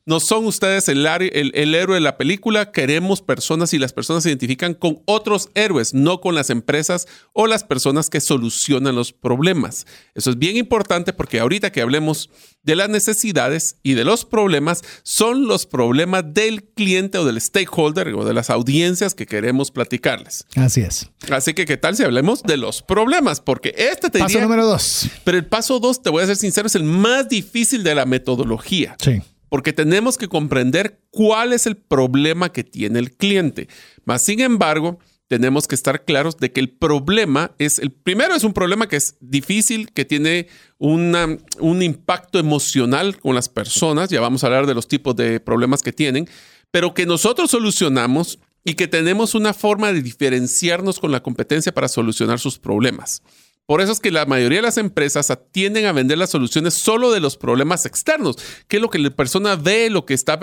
No son ustedes el, el, héroe de la película. Queremos personas y las personas se identifican con otros héroes, no con las empresas o las personas que solucionan los problemas. Eso es bien importante porque ahorita que hablemos de las necesidades y de los problemas, son los problemas del cliente o del stakeholder o de las audiencias que queremos platicarles. Así es. Así que, ¿qué tal si hablemos de los problemas, porque este te Paso número dos. Pero el paso dos, te voy a ser sincero, es el más difícil de la metodología. Sí. Porque tenemos que comprender cuál es el problema que tiene el cliente. Más sin embargo, tenemos que estar claros de que el problema es, el primero es un problema que es difícil, que tiene una, un impacto emocional con las personas, ya vamos a hablar de los tipos de problemas que tienen, pero que nosotros solucionamos y que tenemos una forma de diferenciarnos con la competencia para solucionar sus problemas. Por eso es que la mayoría de las empresas tienden a vender las soluciones solo de los problemas externos, que es lo que la persona ve, lo que está,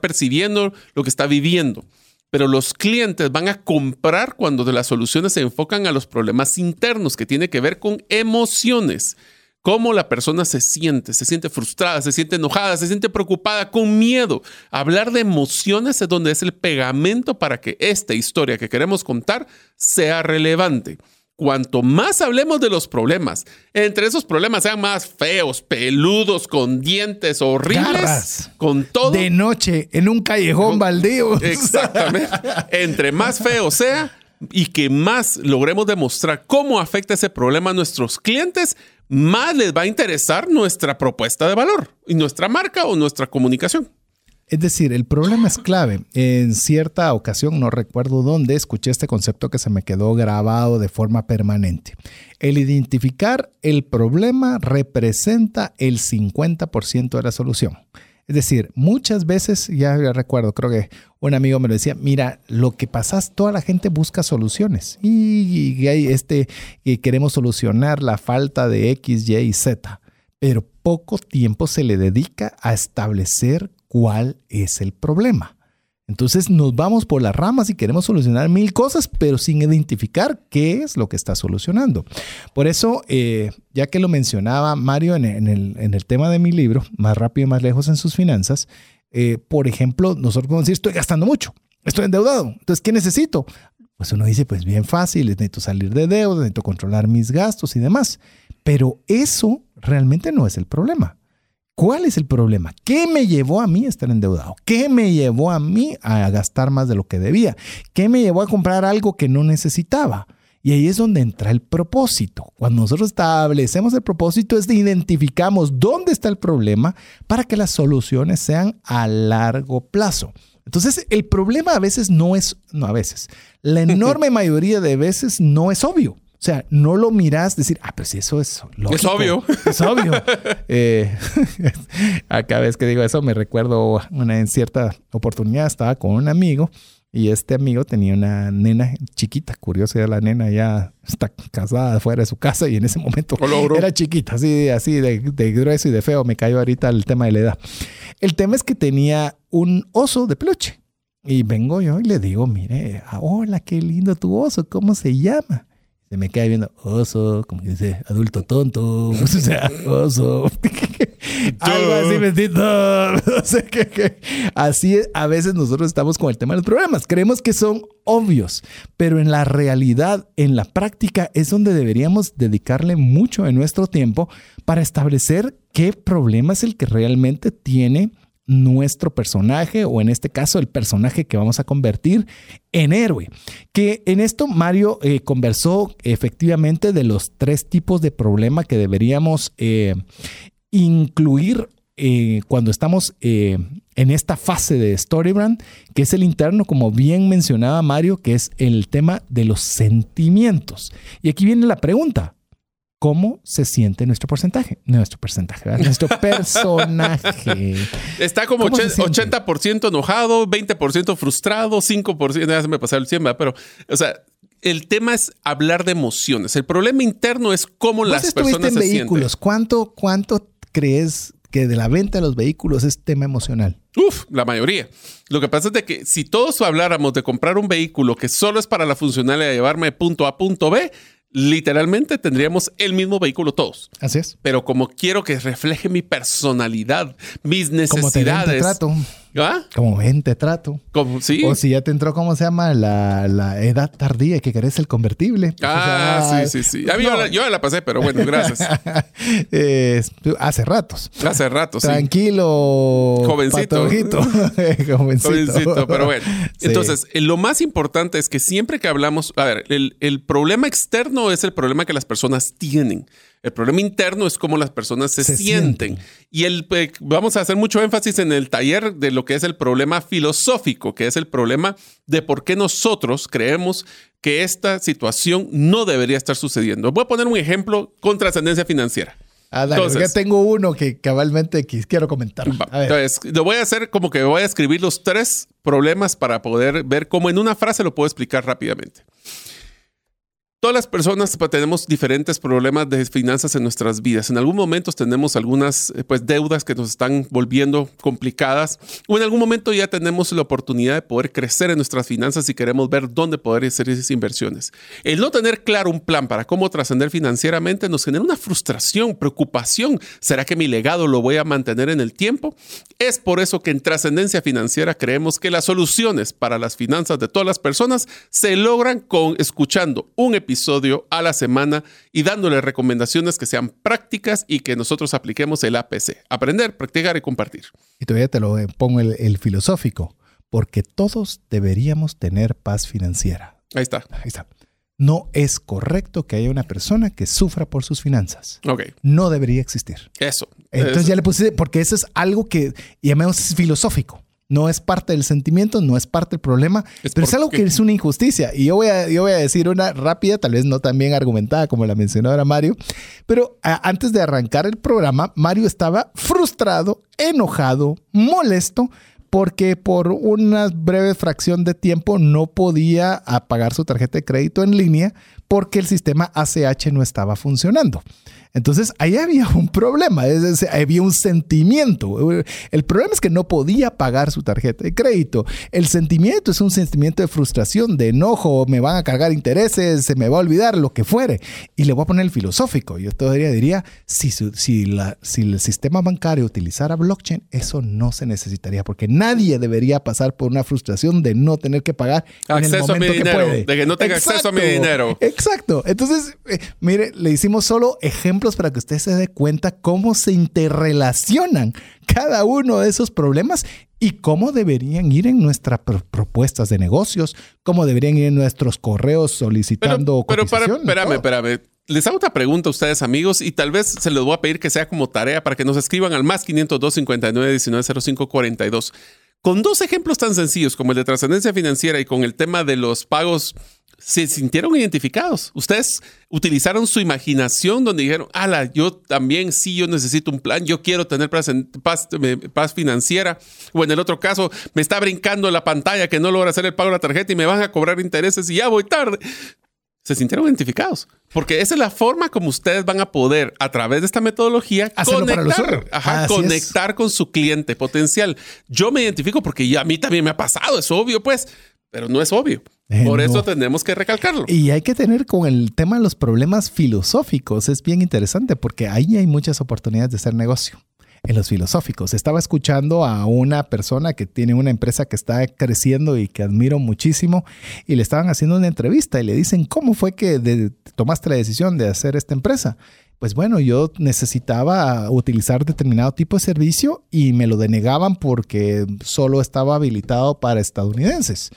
percibiendo, lo que está viviendo. Pero los clientes van a comprar cuando de las soluciones se enfocan a los problemas internos, que tiene que ver con emociones cómo la persona se siente, se siente frustrada, se siente enojada, se siente preocupada, con miedo. Hablar de emociones es donde es el pegamento para que esta historia que queremos contar sea relevante. Cuanto más hablemos de los problemas, entre esos problemas sean más feos, peludos, con dientes horribles, con todo. De noche, en un callejón baldío. Exactamente. Entre más feo sea y que más logremos demostrar cómo afecta ese problema a nuestros clientes, más les va a interesar nuestra propuesta de valor y nuestra marca o nuestra comunicación. Es decir, el problema es clave. En cierta ocasión, no recuerdo dónde, escuché este concepto que se me quedó grabado de forma permanente. El identificar el problema representa el 50% de la solución. Es decir, muchas veces, ya recuerdo, creo que un amigo me lo decía, mira, lo que pasa es toda la gente busca soluciones y, hay este, y queremos solucionar la falta de X, Y y Z. pero poco tiempo se le dedica a establecer cuál es el problema. Entonces nos vamos por las ramas y queremos solucionar mil cosas, pero sin identificar qué es lo que está solucionando. Por eso, eh, ya que lo mencionaba Mario en, el, tema de mi libro, Más rápido y más lejos en sus finanzas, eh, por ejemplo, nosotros podemos decir, estoy gastando mucho, estoy endeudado. Entonces, ¿qué necesito? Pues uno dice, pues bien fácil, necesito salir de deuda, necesito controlar mis gastos y demás. Pero eso realmente no es el problema. ¿Cuál es el problema? ¿Qué me llevó a mí a estar endeudado? ¿Qué me llevó a mí a gastar más de lo que debía? ¿Qué me llevó a comprar algo que no necesitaba? Y ahí es donde entra el propósito. Cuando nosotros establecemos el propósito es de identificamos dónde está el problema para que las soluciones sean a largo plazo. Entonces, el problema a veces no es, no a veces, la enorme mayoría de veces no es obvio. O sea, no lo miras decir, ah, si eso es lógico. Es obvio. Es obvio. eh, a cada vez que digo eso me recuerdo una en cierta oportunidad estaba con un amigo y este amigo tenía una nena chiquita, curiosa, ya la nena ya está casada fuera de su casa y en ese momento era chiquita, así, así de, de, grueso y de feo. Me cayó ahorita el tema de la edad. El tema es que tenía un oso de peluche. Y vengo yo y le digo, mire, hola, qué lindo tu oso, ¿cómo se llama? Se me queda viendo oso, como que dice adulto tonto, o sea, oso. Algo así, bendito. No sé qué, Así a veces nosotros estamos con el tema de los problemas. Creemos que son obvios, pero en la realidad, en la práctica, es donde deberíamos dedicarle mucho de nuestro tiempo para establecer qué problema es el que realmente tiene nuestro personaje o en este caso el personaje que vamos a convertir en héroe. Que en esto Mario eh, conversó efectivamente de los tres tipos de problema que deberíamos eh, incluir eh, cuando estamos en esta fase de Storybrand, que es el interno, como bien mencionaba Mario, que es el tema de los sentimientos. Y aquí viene la pregunta, cómo se siente nuestro porcentaje, nuestro porcentaje, nuestro personaje. Está como 80% enojado, 20% frustrado, 5%, ya se me pasó el 100, pero, o sea, el tema es hablar de emociones. El problema interno es cómo las personas en se vehículos. Sienten. ¿Cuánto, ¿Cuánto crees que de la venta de los vehículos es tema emocional? Uf, la mayoría. Lo que pasa es de que si todos habláramos de comprar un vehículo que solo es para la funcionalidad de llevarme de punto A a punto B, literalmente tendríamos el mismo vehículo todos. Así es. Pero como quiero que refleje mi personalidad, mis necesidades. Como te ¿Ah? Como ven, te trato. Como, sí. O si ya te entró, ¿cómo se llama? La, edad tardía y que querés el convertible. Pues, ah, sí, sí, sí. A mí yo, la, pasé, pero bueno, gracias. hace ratos. Hace ratos, Tranquilo. Jovencito. Jovencito. Jovencito, pero bueno. Entonces, eh, lo más importante es que siempre que hablamos, a ver, el, el problema externo es el problema que las personas tienen. El problema interno es cómo las personas se, sienten. Y el, eh, vamos a hacer mucho énfasis en el taller de lo que es el problema filosófico, que es el problema de por qué nosotros creemos que esta situación no debería estar sucediendo. Voy a poner un ejemplo con trascendencia financiera. Ah, ya tengo uno que cabalmente quiero comentar. Entonces, lo voy a hacer como que voy a escribir los tres problemas para poder ver cómo en una frase lo puedo explicar rápidamente. Todas las personas pues, tenemos diferentes problemas de finanzas en nuestras vidas. En algún momento tenemos algunas eh, pues, deudas que nos están volviendo complicadas o en algún momento ya tenemos la oportunidad de poder crecer en nuestras finanzas y queremos ver dónde poder hacer esas inversiones. El no tener claro un plan para cómo trascender financieramente nos genera una frustración, preocupación. ¿Será que mi legado lo voy a mantener en el tiempo? Es por eso que en Trascendencia Financiera creemos que las soluciones para las finanzas de todas las personas se logran con escuchando un episodio episodio a la semana y dándole recomendaciones que sean prácticas y que nosotros apliquemos el APC. Aprender, practicar y compartir. Y todavía te lo pongo el, filosófico, porque todos deberíamos tener paz financiera. Ahí está. Ahí está. No es correcto que haya una persona que sufra por sus finanzas. Ok. No debería existir. Eso. Entonces ya le puse, porque eso es algo que llamemos filosófico. No es parte del sentimiento, no es parte del problema, pero es algo que es una injusticia. Y yo voy, a, yo voy a decir una rápida, tal vez no tan bien argumentada como la mencionó ahora Mario, pero antes de arrancar el programa, Mario estaba frustrado, enojado, molesto, porque por una breve fracción de tiempo no podía pagar su tarjeta de crédito en línea porque el sistema ACH no estaba funcionando. Entonces, ahí había un problema, es había un sentimiento. El problema es que no podía pagar su tarjeta de crédito. El sentimiento es un sentimiento de frustración, de enojo, me van a cargar intereses, se me va a olvidar, lo que fuere. Y le voy a poner el filosófico. Yo todavía diría, si, si, la, si el sistema bancario utilizara blockchain, eso no se necesitaría, porque nadie debería pasar por una frustración de no tener que pagar acceso en el momento a mi dinero, que puede. de que no tenga acceso a mi dinero. Exacto. Entonces, eh, mire, le hicimos solo ejemplos para que usted se dé cuenta cómo se interrelacionan cada uno de esos problemas y cómo deberían ir en nuestras propuestas de negocios, cómo deberían ir en nuestros correos solicitando Pero, pero para, espérame, espérame. Les hago otra pregunta a ustedes, amigos, y tal vez se les voy a pedir que sea como tarea para que nos escriban al más 502 59 19 05 42. Con dos ejemplos tan sencillos como el de trascendencia financiera y con el tema de los pagos se sintieron identificados. Ustedes utilizaron su imaginación donde dijeron, ala, yo también sí, yo necesito un plan, yo quiero tener paz, paz, financiera. O en el otro caso, me está brincando la pantalla que no logra hacer el pago de la tarjeta y me van a cobrar intereses y ya voy tarde. Se sintieron identificados. Porque esa es la forma como ustedes van a poder, a través de esta metodología, conectar, conectar con su cliente potencial. Yo me identifico porque a mí también me ha pasado, es obvio, pues, pero no es obvio. Eh, Por eso tenemos que recalcarlo. Y hay que tener con el tema de los problemas filosóficos, es bien interesante porque ahí hay muchas oportunidades de hacer negocio. En los filosóficos. Estaba escuchando a una persona que tiene una empresa que está creciendo y que admiro muchísimo y le estaban haciendo una entrevista y le dicen, ¿cómo fue que tomaste la decisión de hacer esta empresa? Pues bueno, yo necesitaba utilizar determinado tipo de servicio y me lo denegaban porque solo estaba habilitado para estadounidenses.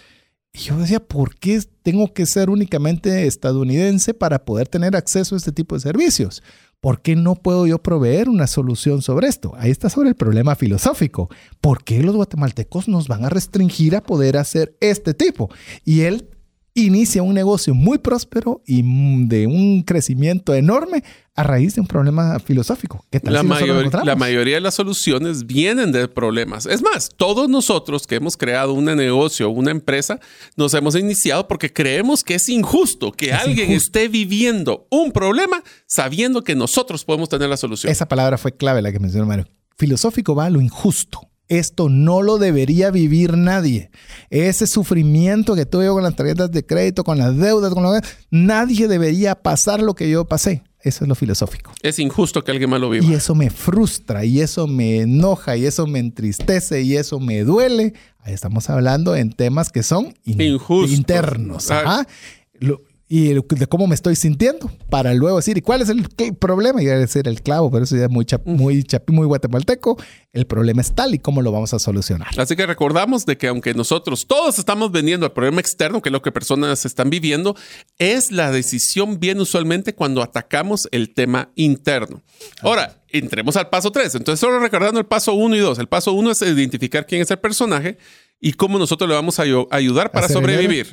Y yo decía, ¿por qué tengo que ser únicamente estadounidense para poder tener acceso a este tipo de servicios? ¿Por qué no puedo yo proveer una solución sobre esto? Ahí está sobre el problema filosófico. ¿Por qué los guatemaltecos nos van a restringir a poder hacer este tipo? Y él inicia un negocio muy próspero y de un crecimiento enorme a raíz de un problema filosófico. la, la mayoría de las soluciones vienen de problemas. Es más, todos nosotros que hemos creado un negocio, una empresa, nos hemos iniciado porque creemos que es injusto que alguien esté viviendo un problema sabiendo que nosotros podemos tener la solución. Esa palabra fue clave la que mencionó Mario. Filosófico va a lo injusto. Esto no lo debería vivir nadie. Ese sufrimiento que tuve con las tarjetas de crédito, con las deudas, con lo que... nadie debería pasar lo que yo pasé. Eso es lo filosófico. Es injusto que alguien más lo viva. Y eso me frustra, y eso me enoja, y eso me entristece, y eso me duele. Ahí estamos hablando en temas que son internos. Ajá y de cómo me estoy sintiendo para luego decir, ¿y cuál es el, problema? Y decir el clavo, pero eso ya es muy, muy, muy guatemalteco. El problema es tal y cómo lo vamos a solucionar. Así que recordamos de que aunque nosotros todos estamos vendiendo al problema externo, que es lo que personas están viviendo, es la decisión bien usualmente cuando atacamos el tema interno. Ahora, entremos al paso 3. Entonces, solo recordando el paso 1 y 2. El paso 1 es identificar quién es el personaje y cómo nosotros le vamos a ayudar para sobrevivir.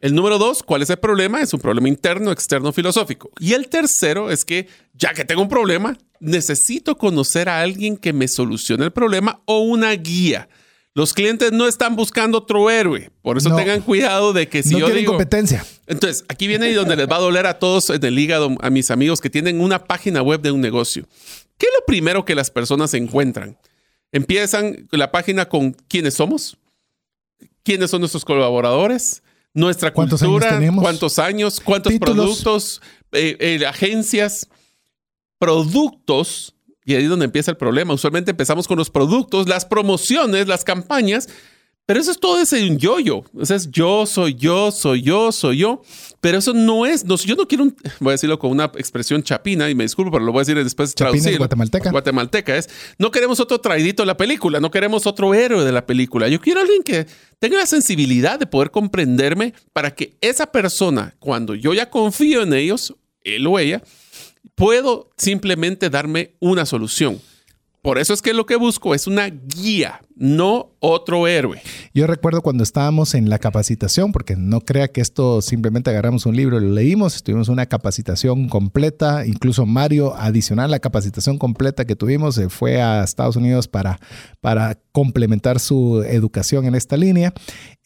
El número dos, ¿cuál es el problema? Es un problema interno, externo, filosófico. Y el tercero es que ya que tengo un problema, necesito conocer a alguien que me solucione el problema o una guía. Los clientes no están buscando otro héroe. Por eso tengan cuidado de que si no yo digo... competencia. Entonces, aquí viene donde les va a doler a todos en el hígado, a mis amigos que tienen una página web de un negocio. ¿Qué es lo primero que las personas encuentran? Empiezan la página con quiénes somos, quiénes son nuestros colaboradores, nuestra cultura, cuántos años, cuántos productos, eh, eh, agencias, productos. Y ahí es donde empieza el problema. Usualmente empezamos con los productos, las promociones, las campañas, pero eso es todo ese un yo-yo. O sea, es yo, soy yo, soy yo, soy yo. Pero eso no es. No, yo no quiero un. Voy a decirlo con una expresión chapina y me disculpo, pero lo voy a decir después. Chapina es guatemalteca. Guatemalteca es. No queremos otro traidito de la película. No queremos otro héroe de la película. Yo quiero alguien que tenga la sensibilidad de poder comprenderme para que esa persona, cuando yo ya confío en ellos, él o ella, puedo simplemente darme una solución. Por eso es que lo que busco es una guía, no otro héroe. Yo recuerdo cuando estábamos en la capacitación, porque no crea que esto simplemente agarramos un libro y lo leímos, estuvimos una capacitación completa, incluso Mario, adicional la capacitación completa que tuvimos, se fue a Estados Unidos para, para complementar su educación en esta línea.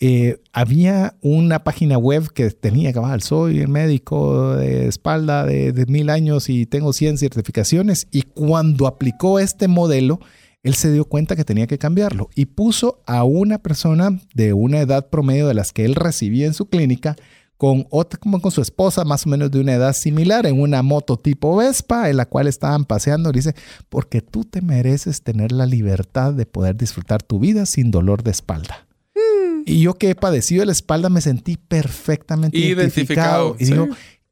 Eh, había una página web que tenía cabal, soy médico de espalda de, de mil años y tengo 100 certificaciones, y cuando aplicó este modelo, él se dio cuenta que tenía que cambiarlo y puso a una persona de una edad promedio de las que él recibía en su clínica con otra, como con su esposa, más o menos de una edad similar, en una moto tipo Vespa, en la cual estaban paseando. dice, porque tú te mereces tener la libertad de poder disfrutar tu vida sin dolor de espalda. Mm. Y yo que he padecido de la espalda me sentí perfectamente identificado. y digo,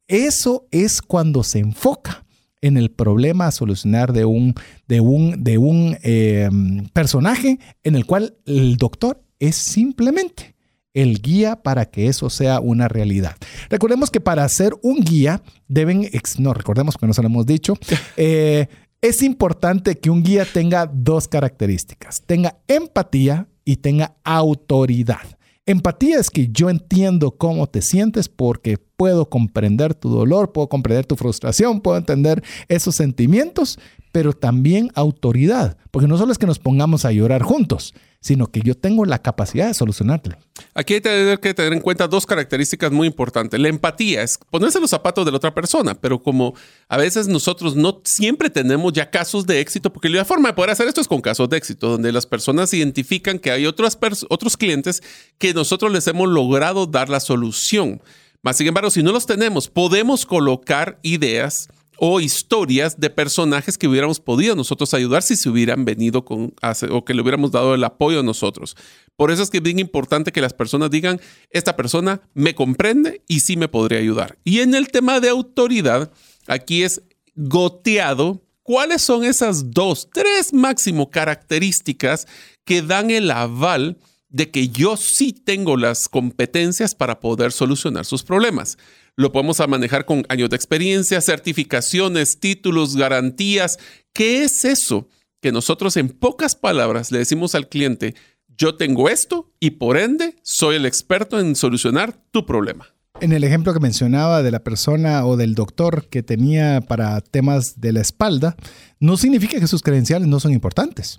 eso es cuando se enfoca en el problema a solucionar de un, de un, de un em, personaje en el cual el doctor es simplemente el guía para que eso sea una realidad. Recordemos que para ser un guía deben, no recordemos porque no se lo hemos dicho, eh, es importante que un guía tenga dos características, tenga empatía y tenga autoridad. Empatía es que yo entiendo cómo te sientes porque puedo comprender tu dolor, puedo comprender tu frustración, puedo entender esos sentimientos, pero también autoridad, porque no solo es que nos pongamos a llorar juntos, sino que yo tengo la capacidad de solucionarlo. Aquí hay que tener en cuenta dos características muy importantes. La empatía es ponerse los zapatos de la otra persona, pero como a veces nosotros no siempre tenemos ya casos de éxito, porque la forma de poder hacer esto es con casos de éxito, donde las personas identifican que hay otros, otros clientes que nosotros les hemos logrado dar la solución. Más sin embargo, si no los tenemos, podemos colocar ideas o historias de personajes que hubiéramos podido nosotros ayudar si se hubieran venido con o que le hubiéramos dado el apoyo a nosotros. Por eso es que es bien importante que las personas digan, esta persona me comprende y sí me podría ayudar. Y en el tema de autoridad, aquí es goteado. ¿Cuáles son esas dos, tres máximo características que dan el aval de que yo sí tengo las competencias para poder solucionar sus problemas? Lo podemos manejar con años de experiencia, certificaciones, títulos, garantías. ¿Qué es eso? Que nosotros en pocas palabras le decimos al cliente, yo tengo esto y por ende soy el experto en solucionar tu problema. En el ejemplo que mencionaba de la persona o del doctor que tenía para temas de la espalda, no significa que sus credenciales no son importantes.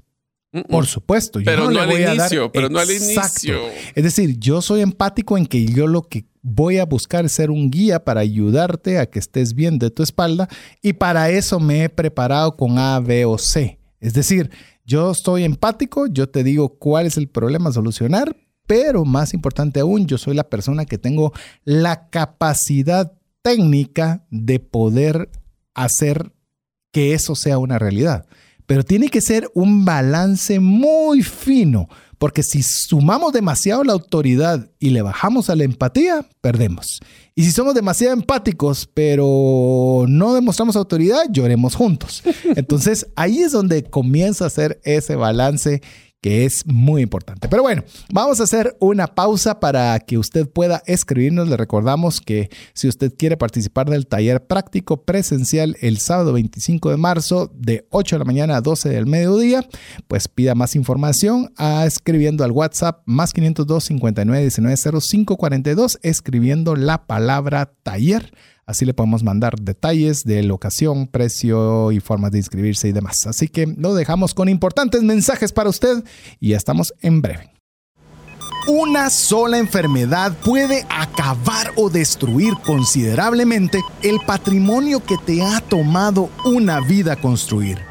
Por supuesto. Yo pero no, al inicio, pero no al inicio. Es decir, yo soy empático en que yo lo que voy a buscar ser un guía para ayudarte a que estés bien de tu espalda y para eso me he preparado con A, B o C. Es decir, yo estoy empático, yo te digo cuál es el problema a solucionar, pero más importante aún, yo soy la persona que tengo la capacidad técnica de poder hacer que eso sea una realidad. Pero tiene que ser un balance muy fino, porque si sumamos demasiado la autoridad y le bajamos a la empatía, perdemos. Y si somos demasiado empáticos, pero no demostramos autoridad, lloremos juntos. Entonces ahí es donde comienza a ser ese balance que es muy importante. Pero bueno, vamos a hacer una pausa para que usted pueda escribirnos. Le recordamos que si usted quiere participar del taller práctico presencial el sábado 25 de marzo de 8 de la mañana a 12 del mediodía, pues pida más información escribiendo al WhatsApp más 502 59 19 05 42 escribiendo la palabra taller Así le podemos mandar detalles de locación, precio y formas de inscribirse y demás. Así que lo dejamos con importantes mensajes para usted y ya estamos en breve. Una sola enfermedad puede acabar o destruir considerablemente el patrimonio que te ha tomado una vida construir.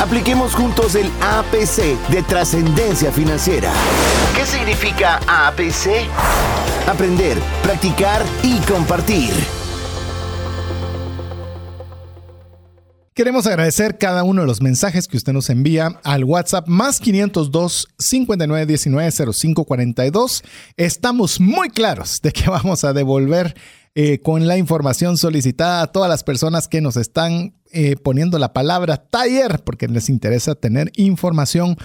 Apliquemos juntos el APC de trascendencia financiera. ¿Qué significa APC? Aprender, practicar y compartir. Queremos agradecer cada uno de los mensajes que usted nos envía al WhatsApp más 502 5919 0542. Estamos muy claros de que vamos a devolver eh, con la información solicitada a todas las personas que nos están eh, poniendo la palabra taller porque les interesa tener información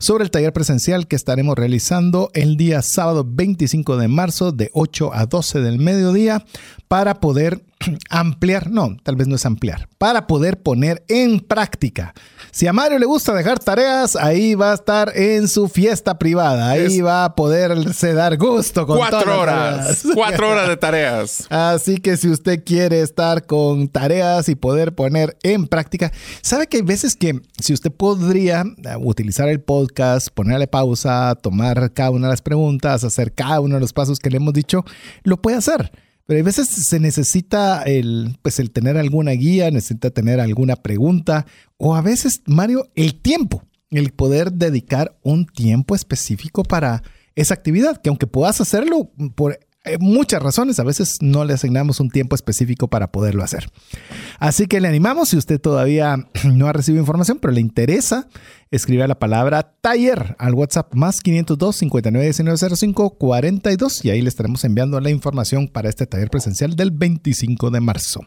sobre el taller presencial que estaremos realizando el día sábado 25 de marzo de 8 a 12 del mediodía para poder ampliar, no, tal vez no es ampliar, para poder poner en práctica. Si a Mario le gusta dejar tareas, ahí va a estar en su fiesta privada, ahí va a poderse dar gusto con cuatro horas, cuatro horas de tareas. Así que si usted quiere estar con tareas y poder poner en práctica, sabe que hay veces que si usted podría eh, utilizar el podcast, ponerle pausa, tomar cada una de las preguntas, hacer cada uno de los pasos que le hemos dicho, lo puede hacer. Pero hay veces se necesita el, pues el tener alguna guía, necesita tener alguna pregunta o a veces, Mario, el tiempo, el poder dedicar un tiempo específico para esa actividad, que aunque puedas hacerlo por muchas razones, a veces no le asignamos un tiempo específico para poderlo hacer. Así que le animamos, si usted todavía no ha recibido información, pero le interesa, escribe la palabra taller al WhatsApp más 502 59 42 y ahí le estaremos enviando la información para este taller presencial del 25 de marzo.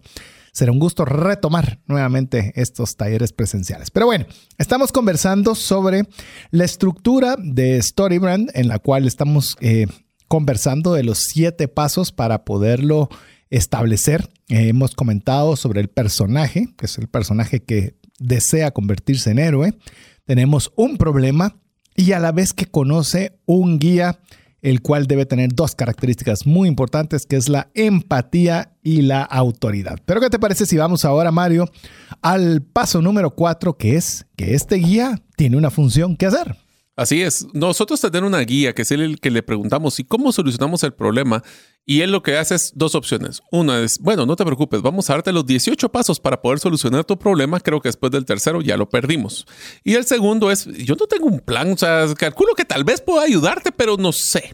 Será un gusto retomar nuevamente estos talleres presenciales. Pero bueno, estamos conversando sobre la estructura de StoryBrand en la cual estamos eh, conversando de los siete pasos para poderlo establecer. Eh, hemos comentado sobre el personaje, que es el personaje que desea convertirse en héroe. Tenemos un problema y a la vez que conoce un guía, el cual debe tener dos características muy importantes, que es la empatía y la autoridad. Pero ¿qué te parece si vamos ahora, Mario, al paso número cuatro, que es que este guía tiene una función que hacer? Así es. Nosotros tenemos una guía que es el que le preguntamos y cómo solucionamos el problema. Y él lo que hace es dos opciones. Una es, bueno, no te preocupes, vamos a darte los 18 pasos para poder solucionar tu problema. Creo que después del tercero ya lo perdimos. Y el segundo es, yo no tengo un plan, o sea, calculo que tal vez pueda ayudarte, pero no sé.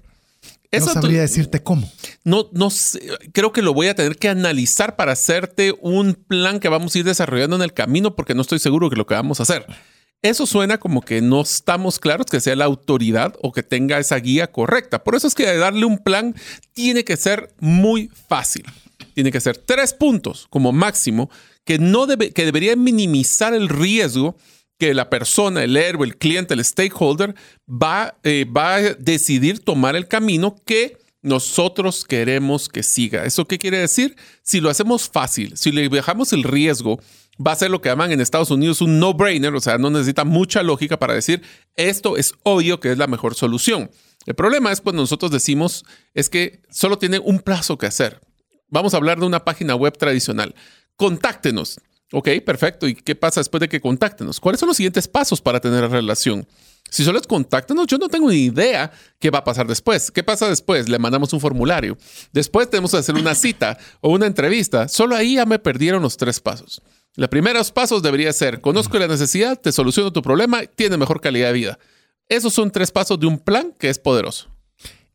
Eso no sabría decirte cómo. No, no sé. Creo que lo voy a tener que analizar para hacerte un plan que vamos a ir desarrollando en el camino porque no estoy seguro que lo que vamos a hacer. Eso suena como que no estamos claros que sea la autoridad o que tenga esa guía correcta. Por eso es que darle un plan tiene que ser muy fácil. Tiene que ser tres puntos como máximo que, no debe, que debería minimizar el riesgo que la persona, el héroe, el cliente, el stakeholder va, eh, va a decidir tomar el camino que nosotros queremos que siga. ¿Eso qué quiere decir? Si lo hacemos fácil, si le dejamos el riesgo va a ser lo que llaman en Estados Unidos un no-brainer, o sea, no necesita mucha lógica para decir esto es obvio que es la mejor solución. El problema es cuando nosotros decimos es que solo tiene un plazo que hacer. Vamos a hablar de una página web tradicional. Contáctenos. Ok, perfecto. ¿Y qué pasa después de que contáctenos? ¿Cuáles son los siguientes pasos para tener relación? Si solo es contáctenos, yo no tengo ni idea qué va a pasar después. ¿Qué pasa después? Le mandamos un formulario. Después tenemos que hacer una cita o una entrevista. Solo ahí ya me perdieron los tres pasos. Los primeros pasos debería ser, conozco la necesidad, te soluciono tu problema, tiene mejor calidad de vida. Esos son tres pasos de un plan que es poderoso.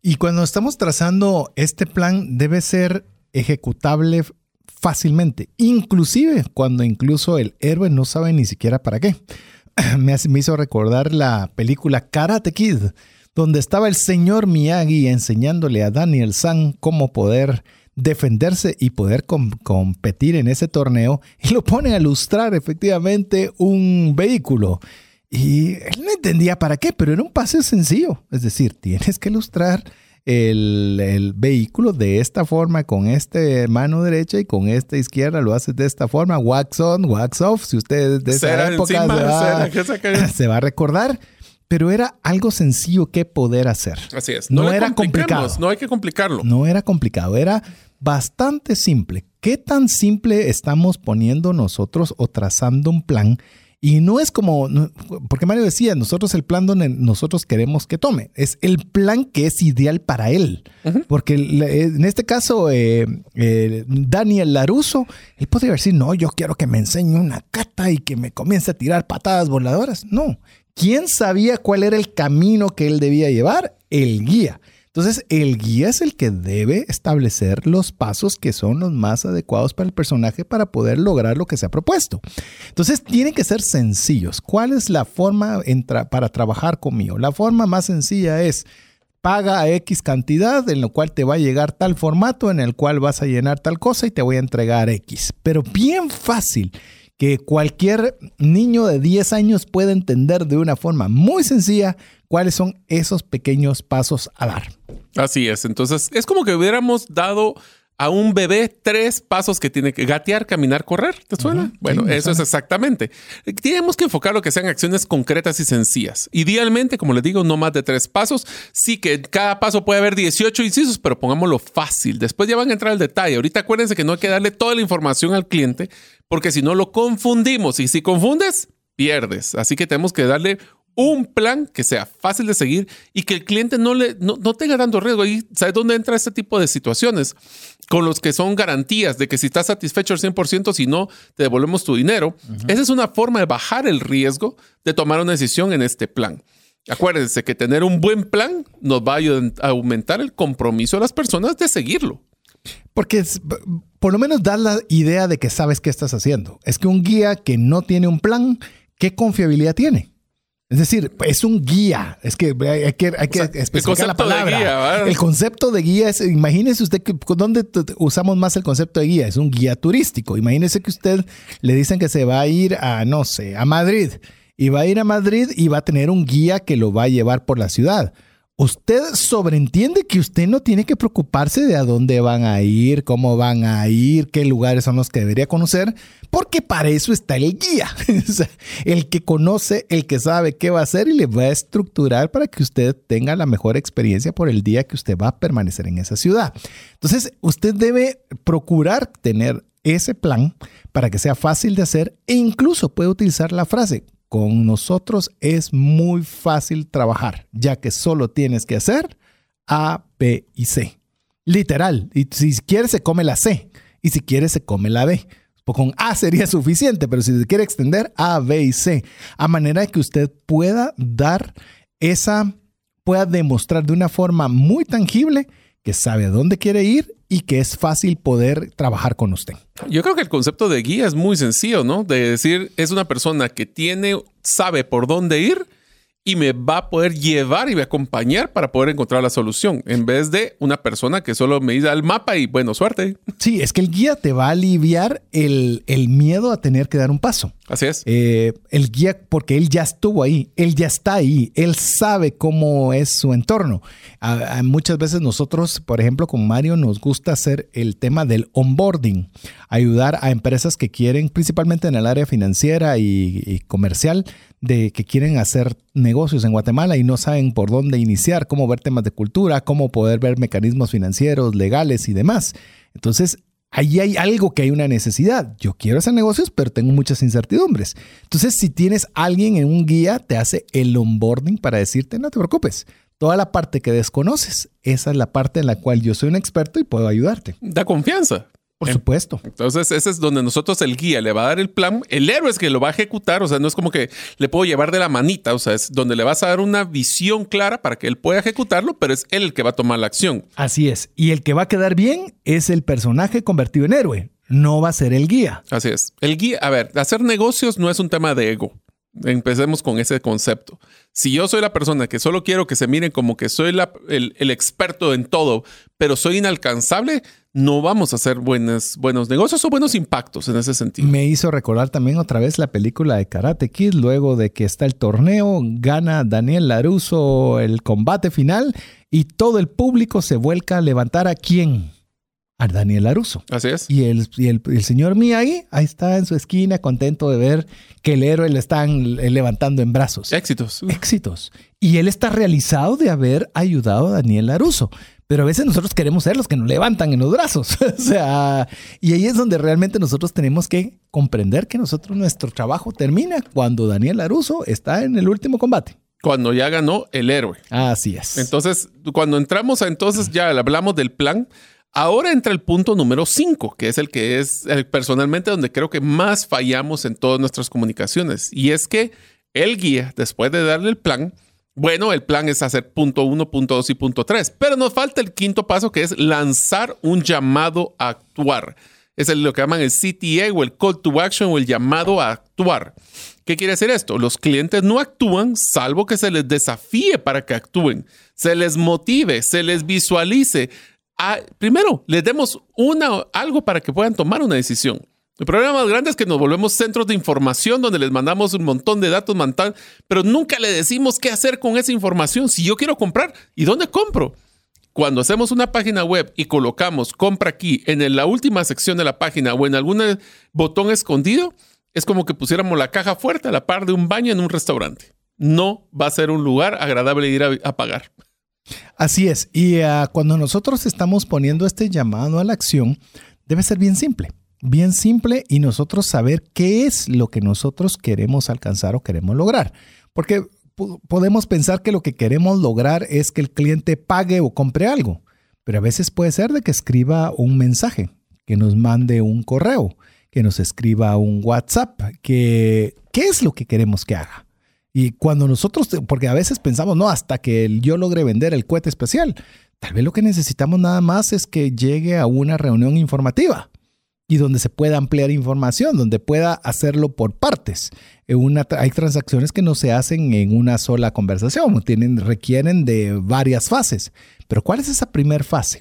Y cuando estamos trazando este plan, debe ser ejecutable fácilmente, inclusive cuando incluso el héroe no sabe ni siquiera para qué. Me, hizo recordar la película Karate Kid, donde estaba el señor Miyagi enseñándole a Daniel San cómo poder defenderse y poder competir en ese torneo y lo pone a ilustrar efectivamente un vehículo. Y él no entendía para qué, pero era un paso sencillo. Es decir, tienes que ilustrar el, vehículo de esta forma, con esta mano derecha y con esta izquierda lo haces de esta forma, wax on, wax off. Si usted de esa época se va a recordar pero era algo sencillo que poder hacer. Así es. No, era complicado. No hay que complicarlo. No era complicado, era bastante simple. ¿Qué tan simple estamos poniendo nosotros o trazando un plan Y no es como, porque Mario decía, nosotros el plan donde nosotros queremos que tome, es el plan que es ideal para él. Porque en este caso, eh, eh, Daniel Laruso, él podría decir, no, yo quiero que me enseñe una cata y que me comience a tirar patadas voladoras. No, ¿quién sabía cuál era el camino que él debía llevar? El guía. Entonces, el guía es el que debe establecer los pasos que son los más adecuados para el personaje para poder lograr lo que se ha propuesto. Entonces, tienen que ser sencillos. ¿Cuál es la forma para trabajar conmigo? La forma más sencilla es paga X cantidad en lo cual te va a llegar tal formato en el cual vas a llenar tal cosa y te voy a entregar X. Pero bien fácil que cualquier niño de 10 años pueda entender de una forma muy sencilla cuáles son esos pequeños pasos a dar. Así es, entonces es como que hubiéramos dado a un bebé tres pasos que tiene que gatear, caminar, correr. ¿Te suena? bueno, eso es exactamente. Tenemos que enfocar lo que sean acciones concretas y sencillas. Idealmente, como les digo, no más de tres pasos. Sí que cada paso puede haber 18 incisos, pero pongámoslo fácil. Después ya van a entrar al detalle. Ahorita acuérdense que no hay que darle toda la información al cliente, porque si no lo confundimos. Y si confundes, pierdes. Así que tenemos que darle un plan que sea fácil de seguir y que el cliente no, le, no, tenga tanto riesgo. Ahí, ¿sabes dónde entra este tipo de situaciones? Con los que son garantías de que si estás satisfecho al 100%, si no, te devolvemos tu dinero. Esa es una forma de bajar el riesgo de tomar una decisión en este plan. Acuérdense que tener un buen plan nos va a aumentar el compromiso de las personas de seguirlo. Porque por lo menos da la idea de que sabes qué estás haciendo. Es que un guía que no tiene un plan, ¿qué confiabilidad tiene? Es decir, es un guía. Es que hay que, hay que especificar la palabra. el concepto de guía es, imagínese usted que dónde usamos más el concepto de guía. Es un guía turístico. Imagínese que usted le dicen que se va a ir a, no sé, a Madrid. Y va a ir a Madrid y va a tener un guía que lo va a llevar por la ciudad usted sobreentiende que usted no tiene que preocuparse de a dónde van a ir, cómo van a ir, qué lugares son los que debería conocer, porque para eso está el guía. el que conoce, el que sabe qué va a hacer y le va a estructurar para que usted tenga la mejor experiencia por el día que usted va a permanecer en esa ciudad. Entonces, usted debe procurar tener ese plan para que sea fácil de hacer e incluso puede utilizar la frase con nosotros es muy fácil trabajar, ya que solo tienes que hacer A, B y C. Literal. Y si quieres se come la C. Y si quieres se come la B. Pues con A sería suficiente, pero si se quiere extender A, B y C, a manera de que usted pueda dar esa, pueda demostrar de una forma muy tangible que sabe a dónde quiere ir y que es fácil poder trabajar con usted. Yo creo que el concepto de guía es muy sencillo, ¿no? De decir, es una persona que tiene, sabe por dónde ir y me va a poder llevar y me acompañar para poder encontrar la solución, en vez de una persona que solo me dice el mapa y bueno, suerte. Sí, es que el guía te va a aliviar el, el miedo a tener que dar un paso. Así es. Eh, el guía, porque él ya estuvo ahí, él ya está ahí, él sabe cómo es su entorno. muchas veces nosotros, por ejemplo, con Mario nos gusta hacer el tema del onboarding, ayudar a empresas que quieren, principalmente en el área financiera y, comercial, de que quieren hacer negocios en Guatemala y no saben por dónde iniciar, cómo ver temas de cultura, cómo poder ver mecanismos financieros, legales y demás. Entonces, Ahí hay algo que hay una necesidad. Yo quiero hacer negocios, pero tengo muchas incertidumbres. Entonces, si tienes alguien en un guía, te hace el onboarding para decirte, no te preocupes. Toda la parte que desconoces, esa es la parte en la cual yo soy un experto y puedo ayudarte. Da confianza. Por supuesto. Entonces, ese es donde nosotros el guía le va a dar el plan. El héroe es que lo va a ejecutar. O sea, no es como que le puedo llevar de la manita. O sea, es donde le vas a dar una visión clara para que él pueda ejecutarlo, pero es él el que va a tomar la acción. Así es. Y el que va a quedar bien es el personaje convertido en héroe. No va a ser el guía. Así es. El guía, a ver, hacer negocios no es un tema de ego. Empecemos con ese concepto. Si yo soy la persona que solo quiero que se miren como que soy el, el, experto en todo, pero soy inalcanzable, no vamos a hacer buenos, buenos negocios o buenos impactos en ese sentido. Me hizo recordar también otra vez la película de Karate Kid, luego de que está el torneo, gana Daniel Laruso el combate final y todo el público se vuelca a levantar a quién? a Daniel Aruso. Así es. Y el, y el, el señor Miyagi ahí está en su esquina contento de ver que el héroe le están levantando en brazos. Éxitos. Éxitos. Y él está realizado de haber ayudado a Daniel Aruso. Pero a veces nosotros queremos ser los que nos levantan en los brazos. o sea, y ahí es donde realmente nosotros tenemos que comprender que nosotros, nuestro trabajo termina cuando Daniel Aruso está en el último combate. Cuando ya ganó el héroe. Así es. Entonces, cuando entramos a entonces ya hablamos del plan. Ahora entra el punto número 5, que es el que es el, personalmente donde creo que más fallamos en todas nuestras comunicaciones. Y es que el guía, después de darle el plan, bueno, el plan es hacer punto 1, punto 2 y punto 3, pero nos falta el quinto paso que es lanzar un llamado a actuar. Es lo que llaman el CTA o el Call to Action o el llamado a actuar. ¿Qué quiere decir esto? Los clientes no actúan salvo que se les desafíe para que actúen, se les motive, se les visualice, primero, les demos una, algo para que puedan tomar una decisión. El problema más grande es que nos volvemos centros de información donde les mandamos un montón de datos, pero nunca le decimos qué hacer con esa información. Si yo quiero comprar, ¿y dónde compro? Cuando hacemos una página web y colocamos compra aquí en la última sección de la página o en algún botón escondido, es como que pusiéramos la caja fuerte a la par de un baño en un restaurante. No va a ser un lugar agradable ir a pagar. Así es. Y ah, cuando nosotros estamos poniendo este llamado a la acción, debe ser bien simple. Bien simple y nosotros saber qué es lo que nosotros queremos alcanzar o queremos lograr. Porque podemos pensar que lo que queremos lograr es que el cliente pague o compre algo, pero a veces puede ser de que escriba un mensaje, que nos mande un correo, que nos escriba un WhatsApp, que qué es lo que queremos que haga. Y cuando nosotros, porque a veces pensamos, no, hasta que yo logre vender el cohete especial, tal vez lo que necesitamos nada más es que llegue a una reunión informativa y donde se pueda ampliar información, donde pueda hacerlo por partes. Una, hay transacciones que no se hacen en una sola conversación, tienen, requieren de varias fases. Pero ¿cuál es esa primera fase?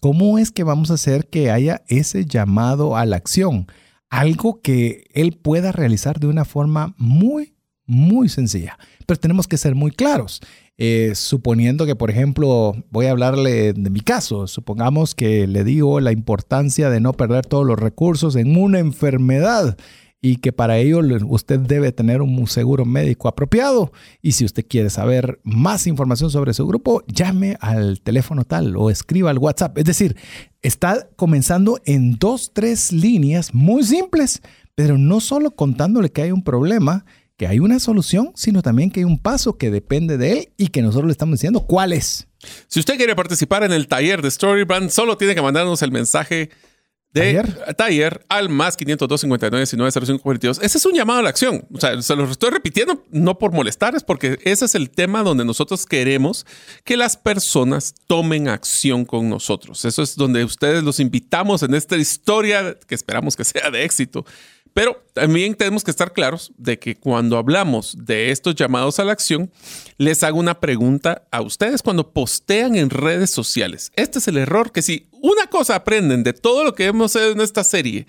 ¿Cómo es que vamos a hacer que haya ese llamado a la acción? Algo que él pueda realizar de una forma muy muy sencilla, pero tenemos que ser muy claros. Eh, suponiendo que, por ejemplo, voy a hablarle de mi caso, supongamos que le digo la importancia de no perder todos los recursos en una enfermedad y que para ello usted debe tener un seguro médico apropiado. Y si usted quiere saber más información sobre su grupo, llame al teléfono tal o escriba al WhatsApp. Es decir, está comenzando en dos, tres líneas muy simples, pero no solo contándole que hay un problema, que hay una solución, sino también que hay un paso que depende de él y que nosotros le estamos diciendo cuál es. Si usted quiere participar en el taller de Storybrand, solo tiene que mandarnos el mensaje de taller, al más 502 59 19 Ese es un llamado a la acción. O sea, se lo estoy repitiendo no por molestar, es porque ese es el tema donde nosotros queremos que las personas tomen acción con nosotros. Eso es donde ustedes los invitamos en esta historia que esperamos que sea de éxito pero también tenemos que estar claros de que cuando hablamos de estos llamados a la acción, les hago una pregunta a ustedes cuando postean en redes sociales. Este es el error que si una cosa aprenden de todo lo que hemos hecho en esta serie,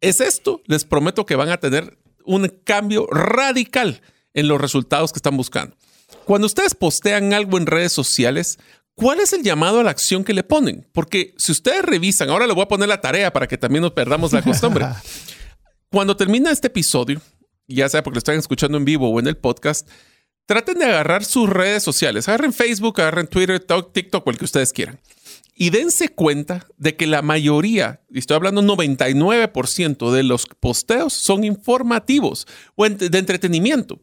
es esto, les prometo que van a tener un cambio radical en los resultados que están buscando. Cuando ustedes postean algo en redes sociales, ¿cuál es el llamado a la acción que le ponen? Porque si ustedes revisan, ahora le voy a poner la tarea para que también nos perdamos la costumbre. Cuando termina este episodio, ya sea porque lo están escuchando en vivo o en el podcast, traten de agarrar sus redes sociales. Agarren Facebook, agarren Twitter, TikTok, el que ustedes quieran. Y dense cuenta de que la mayoría, y estoy hablando 99% de los posteos son informativos o de entretenimiento,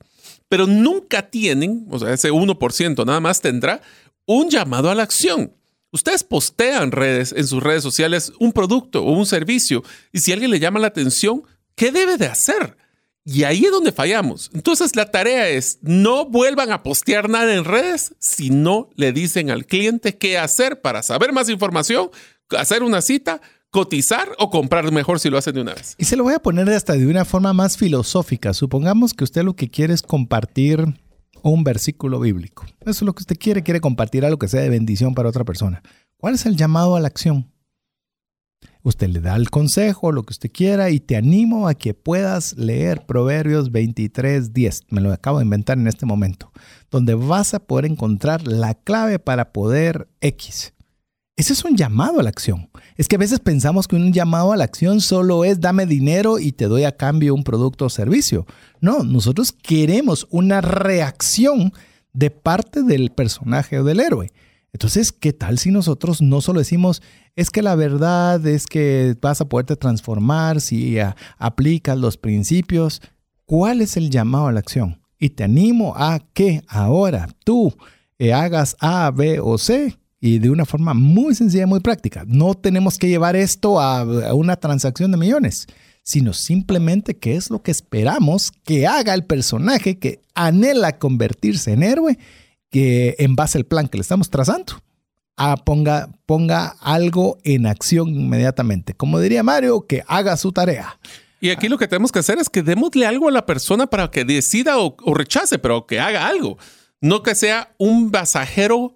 pero nunca tienen, o sea, ese 1% nada más tendrá un llamado a la acción. Ustedes postean redes en sus redes sociales un producto o un servicio y si alguien le llama la atención, ¿Qué debe de hacer? Y ahí es donde fallamos. Entonces la tarea es, no vuelvan a postear nada en redes si no le dicen al cliente qué hacer para saber más información, hacer una cita, cotizar o comprar mejor si lo hacen de una vez. Y se lo voy a poner hasta de una forma más filosófica. Supongamos que usted lo que quiere es compartir un versículo bíblico. Eso es lo que usted quiere, quiere compartir algo que sea de bendición para otra persona. ¿Cuál es el llamado a la acción? Usted le da el consejo, lo que usted quiera, y te animo a que puedas leer Proverbios 23, 10. Me lo acabo de inventar en este momento, donde vas a poder encontrar la clave para poder X. Ese es un llamado a la acción. Es que a veces pensamos que un llamado a la acción solo es dame dinero y te doy a cambio un producto o servicio. No, nosotros queremos una reacción de parte del personaje o del héroe. Entonces, ¿qué tal si nosotros no solo decimos, es que la verdad es que vas a poderte transformar si aplicas los principios? ¿Cuál es el llamado a la acción? Y te animo a que ahora tú eh, hagas A, B o C y de una forma muy sencilla, muy práctica. No tenemos que llevar esto a, una transacción de millones, sino simplemente qué es lo que esperamos que haga el personaje que anhela convertirse en héroe, que en base al plan que le estamos trazando, a ponga, ponga algo en acción inmediatamente. Como diría Mario, que haga su tarea. Y aquí lo que tenemos que hacer es que démosle algo a la persona para que decida o rechace, pero que haga algo. No que sea un pasajero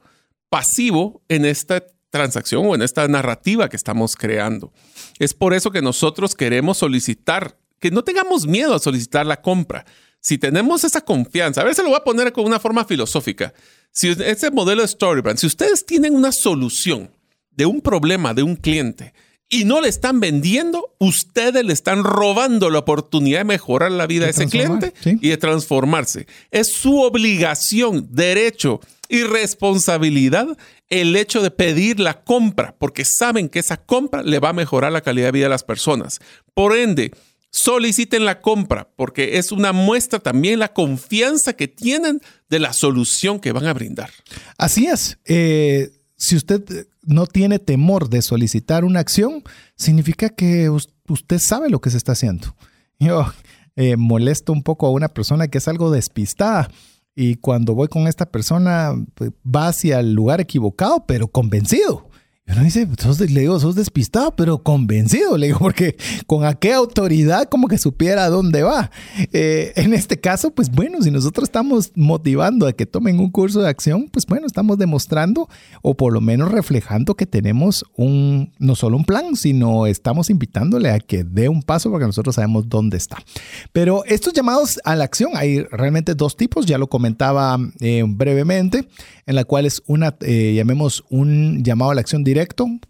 pasivo en esta transacción o en esta narrativa que estamos creando. Es por eso que nosotros queremos solicitar, que no tengamos miedo a solicitar la compra. Si tenemos esa confianza, a ver, se lo voy a poner con una forma filosófica. Si ese modelo de Storybrand, si ustedes tienen una solución de un problema de un cliente y no le están vendiendo, ustedes le están robando la oportunidad de mejorar la vida de, ese cliente y de transformarse. Es su obligación, derecho y responsabilidad el hecho de pedir la compra, porque saben que esa compra le va a mejorar la calidad de vida de las personas. Por ende, soliciten la compra, porque es una muestra también la confianza que tienen de la solución que van a brindar. Así es. Eh, si usted no tiene temor de solicitar una acción, significa que usted sabe lo que se está haciendo. Yo eh, molesto un poco a una persona que es algo despistada y cuando voy con esta persona pues, va hacia el lugar equivocado, pero convencido. Y uno dice, le digo, sos despistado, pero convencido, le digo, porque con a qué autoridad como que supiera dónde va. Eh, en este caso, pues bueno, si nosotros estamos motivando a que tomen un curso de acción, pues bueno, estamos demostrando o por lo menos reflejando que tenemos un, no solo un plan, sino estamos invitándole a que dé un paso porque nosotros sabemos dónde está. Pero estos llamados a la acción, hay realmente dos tipos, ya lo comentaba eh, brevemente, en la cual es una, eh, llamemos un llamado a la acción directa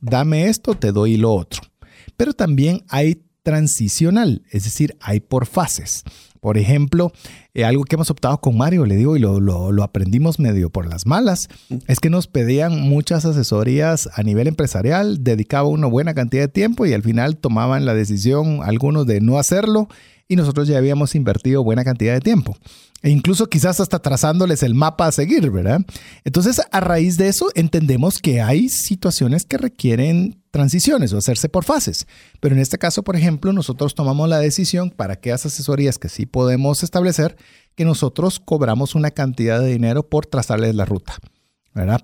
dame esto, te doy lo otro. Pero también hay transicional, es decir, hay por fases. Por ejemplo, eh, algo que hemos optado con Mario, le digo, y lo, lo, aprendimos medio por las malas, es que nos pedían muchas asesorías a nivel empresarial, dedicaba una buena cantidad de tiempo y al final tomaban la decisión algunos de no hacerlo y nosotros ya habíamos invertido buena cantidad de tiempo. E incluso quizás hasta trazándoles el mapa a seguir, ¿verdad? Entonces, a raíz de eso, entendemos que hay situaciones que requieren transiciones o hacerse por fases. Pero en este caso, por ejemplo, nosotros tomamos la decisión para aquellas asesorías que sí podemos establecer, que nosotros cobramos una cantidad de dinero por trazarles la ruta.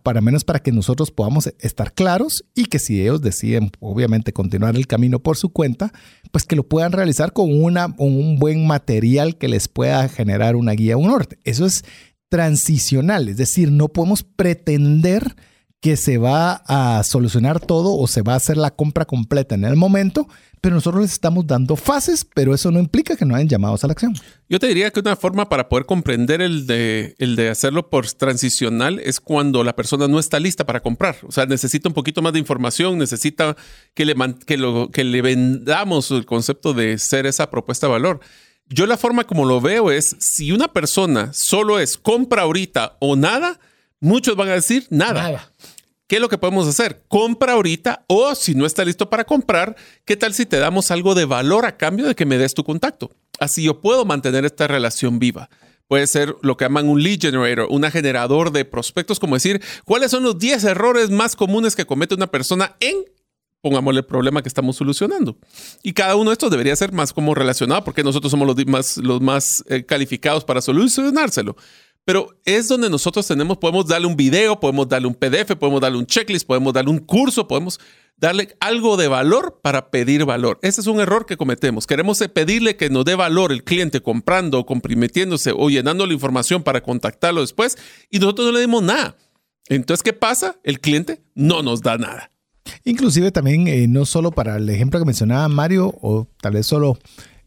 Para menos para que nosotros podamos estar claros y que si ellos deciden, obviamente, continuar el camino por su cuenta, pues que lo puedan realizar con, una, un buen material que les pueda generar una guía, un norte. Eso es transicional, es decir, no podemos pretender que se va a solucionar todo o se va a hacer la compra completa en el momento, pero nosotros les estamos dando fases, pero eso no implica que no hayan llamados a la acción. Yo te diría que una forma para poder comprender el de, el de hacerlo por transicional es cuando la persona no está lista para comprar. O sea, necesita un poquito más de información, necesita que le, que lo, que le vendamos el concepto de ser esa propuesta de valor. Yo la forma como lo veo es, si una persona solo es compra ahorita o nada, muchos van a decir nada. nada. ¿Qué es lo que podemos hacer? Compra ahorita o si no está listo para comprar, ¿qué tal si te damos algo de valor a cambio de que me des tu contacto? Así yo puedo mantener esta relación viva. Puede ser lo que llaman un lead generator, un generador de prospectos, como decir, ¿cuáles son los 10 errores más comunes que comete una persona en pongámosle el problema que estamos solucionando. Y cada uno de estos debería ser más como relacionado, porque nosotros somos los más, los más eh, calificados para solucionárselo. Pero es donde nosotros tenemos, podemos darle un video, podemos darle un PDF, podemos darle un checklist, podemos darle un curso, podemos darle algo de valor para pedir valor. Ese es un error que cometemos. Queremos pedirle que nos dé valor el cliente comprando o comprometiéndose o llenando la información para contactarlo después y nosotros no le dimos nada. Entonces, ¿qué pasa? El cliente no nos da nada. Inclusive también, eh, no solo para el ejemplo que mencionaba Mario, o tal vez solo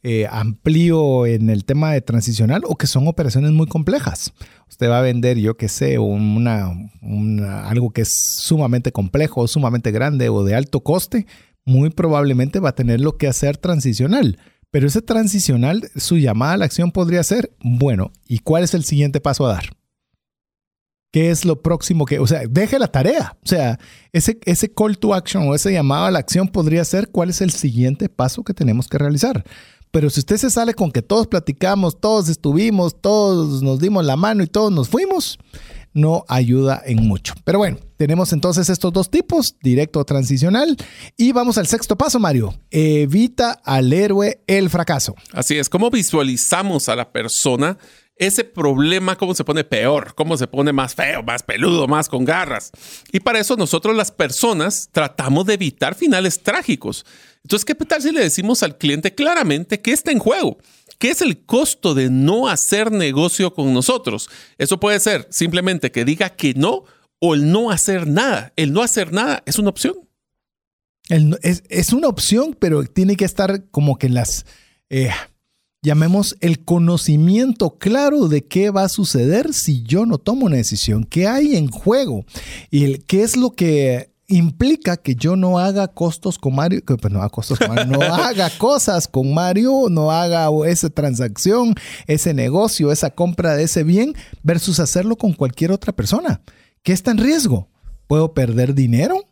eh, amplío en el tema de transicional o que son operaciones muy complejas. Usted va a vender, yo qué sé, una, algo que es sumamente complejo, sumamente grande o de alto coste, muy probablemente va a tener lo que hacer transicional. Pero ese transicional, su llamada a la acción podría ser, bueno, ¿y cuál es el siguiente paso a dar? ¿Qué es lo próximo que, o sea, deje la tarea? O sea, ese, ese call to action o ese llamado a la acción podría ser cuál es el siguiente paso que tenemos que realizar. Pero si usted se sale con que todos platicamos, todos estuvimos, todos nos dimos la mano y todos nos fuimos, no ayuda en mucho. Pero bueno, tenemos entonces estos dos tipos, directo o transicional. Y vamos al sexto paso, Mario. Evita al héroe el fracaso. Así es, ¿cómo visualizamos a la persona? Ese problema, cómo se pone peor, cómo se pone más feo, más peludo, más con garras. Y para eso nosotros las personas tratamos de evitar finales trágicos. Entonces, ¿qué tal si le decimos al cliente claramente qué está en juego? ¿Qué es el costo de no hacer negocio con nosotros? Eso puede ser simplemente que diga que no o el no hacer nada. El no hacer nada es una opción. es, una opción, pero tiene que estar como que las... Eh, llamemos el conocimiento claro de qué va a suceder si yo no tomo una decisión, qué hay en juego y el, qué es lo que implica que yo no haga costos con Mario, que, pues, no, haga costos con Mario, no haga cosas con Mario, no haga esa transacción, ese negocio, esa compra de ese bien, versus hacerlo con cualquier otra persona. ¿Qué está en riesgo? ¿Puedo perder dinero?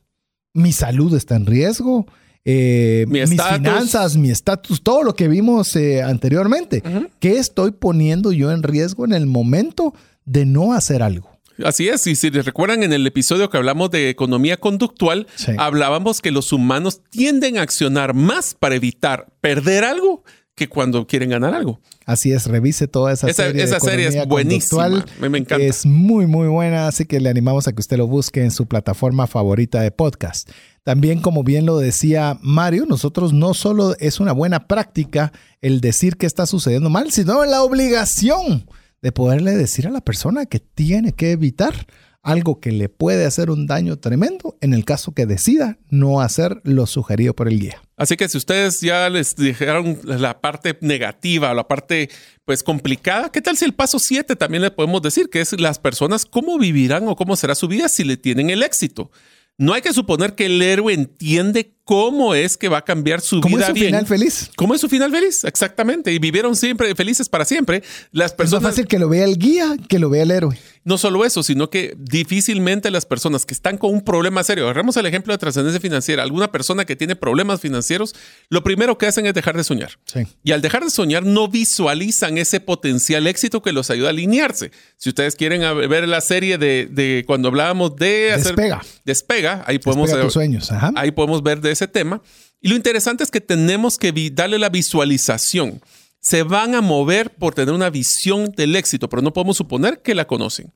¿Mi salud está en riesgo? Eh, mis finanzas, mi estatus, todo lo que vimos eh, anteriormente. ¿Qué estoy poniendo yo en riesgo en el momento de no hacer algo? Así es, y si les recuerdan en el episodio que hablamos de economía conductual, hablábamos que los humanos tienden a accionar más para evitar perder algo que cuando quieren ganar algo. Así es, revise toda esa, serie. Esa serie es buenísima. Me, encanta. Es muy, muy buena, así que le animamos a que usted lo busque en su plataforma favorita de podcast. También, como bien lo decía Mario, nosotros no solo es una buena práctica el decir que está sucediendo mal, sino la obligación de poderle decir a la persona que tiene que evitar algo que le puede hacer un daño tremendo en el caso que decida no hacer lo sugerido por el guía. Así que si ustedes ya les dijeron la parte negativa, la parte pues complicada, ¿qué tal si el paso 7 también le podemos decir que es las personas cómo vivirán o cómo será su vida si le tienen el éxito? No hay que suponer que el héroe entiende cómo es que va a cambiar su ¿Cómo vida es su final feliz? ¿Cómo es su final feliz? Exactamente. Y vivieron siempre felices para siempre. Las personas. Es más fácil que lo vea el guía que lo vea el héroe. No solo eso, sino que difícilmente las personas que están con un problema serio, agarremos el ejemplo de trascendencia financiera, alguna persona que tiene problemas financieros, lo primero que hacen es dejar de soñar. Y al dejar de soñar no visualizan ese potencial éxito que los ayuda a alinearse. Si ustedes quieren ver la serie de, cuando hablábamos de hacer, despega, despega, ahí podemos sueños. ahí podemos ver de ese tema. Y lo interesante es que tenemos que darle la visualización se van a mover por tener una visión del éxito, pero no podemos suponer que la conocen.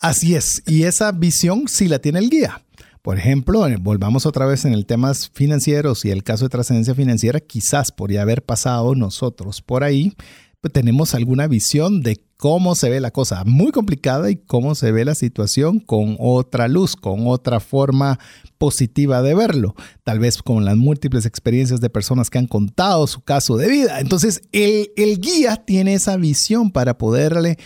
Así es, y esa visión sí la tiene el guía. Por ejemplo, eh, volvamos otra vez en el tema financieros y el caso de trascendencia financiera, quizás por ya haber pasado nosotros por ahí, pues tenemos alguna visión de cómo se ve la cosa muy complicada y cómo se ve la situación con otra luz, con otra forma positiva de verlo, tal vez con las múltiples experiencias de personas que han contado su caso de vida. Entonces, el, guía tiene esa visión para poderle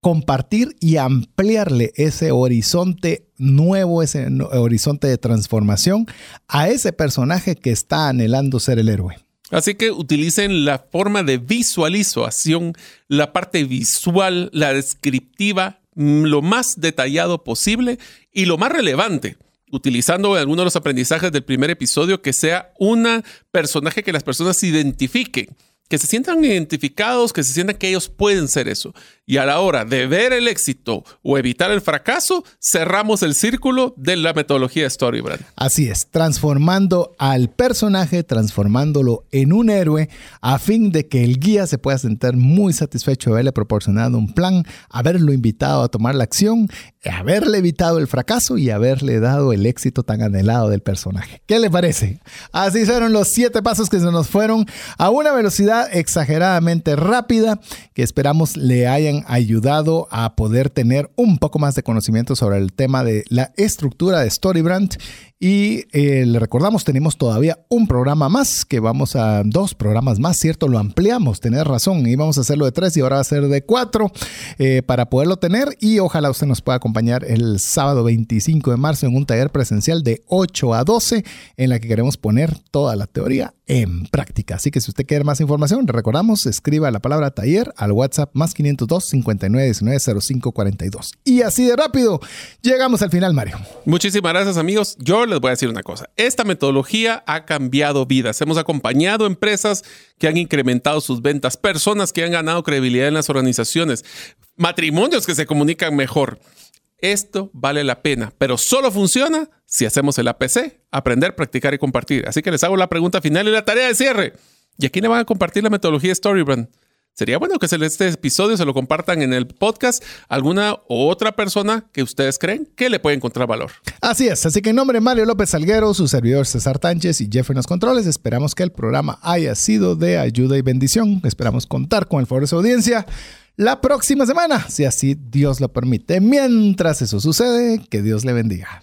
compartir y ampliarle ese horizonte nuevo, ese horizonte de transformación a ese personaje que está anhelando ser el héroe. Así que utilicen la forma de visualización, la parte visual, la descriptiva, mm, lo más detallado posible y lo más relevante utilizando algunos de los aprendizajes del primer episodio, que sea un personaje que las personas identifiquen que se sientan identificados, que se sientan que ellos pueden ser eso. Y a la hora de ver el éxito o evitar el fracaso, cerramos el círculo de la metodología Storybrand. Así es, transformando al personaje, transformándolo en un héroe, a fin de que el guía se pueda sentir muy satisfecho de haberle proporcionado un plan, haberlo invitado a tomar la acción, haberle evitado el fracaso y haberle dado el éxito tan anhelado del personaje. ¿Qué le parece? Así fueron los siete pasos que se nos fueron a una velocidad exageradamente rápida que esperamos le hayan ayudado a poder tener un poco más de conocimiento sobre el tema de la estructura de Storybrand y eh, le recordamos, tenemos todavía un programa más, que vamos a dos programas más, ¿cierto? Lo ampliamos, tenés razón, íbamos a hacerlo de tres y ahora va a ser de cuatro eh, para poderlo tener y ojalá usted nos pueda acompañar el sábado 25 de marzo en un taller presencial de 8 a 12 en la que queremos poner toda la teoría en práctica. Así que si usted quiere más información, recordamos, escriba la palabra taller al WhatsApp más 502 59 19 05 42. Y así de rápido, llegamos al final, Mario. Muchísimas gracias, amigos. Yo les voy a decir una cosa. Esta metodología ha cambiado vidas. Hemos acompañado empresas que han incrementado sus ventas, personas que han ganado credibilidad en las organizaciones, matrimonios que se comunican mejor. Esto vale la pena, pero solo funciona si hacemos el APC, aprender, practicar y compartir. Así que les hago la pregunta final y la tarea de cierre. ¿Y a quién le van a compartir la metodología Storybrand? Sería bueno que este episodio se lo compartan en el podcast a alguna otra persona que ustedes creen que le puede encontrar valor. Así es, así que en nombre de Mario López Salguero, su servidor César Tánchez y Jeff en los controles, esperamos que el programa haya sido de ayuda y bendición. Esperamos contar con el favor de su audiencia la próxima semana, si así Dios lo permite. Mientras eso sucede, que Dios le bendiga.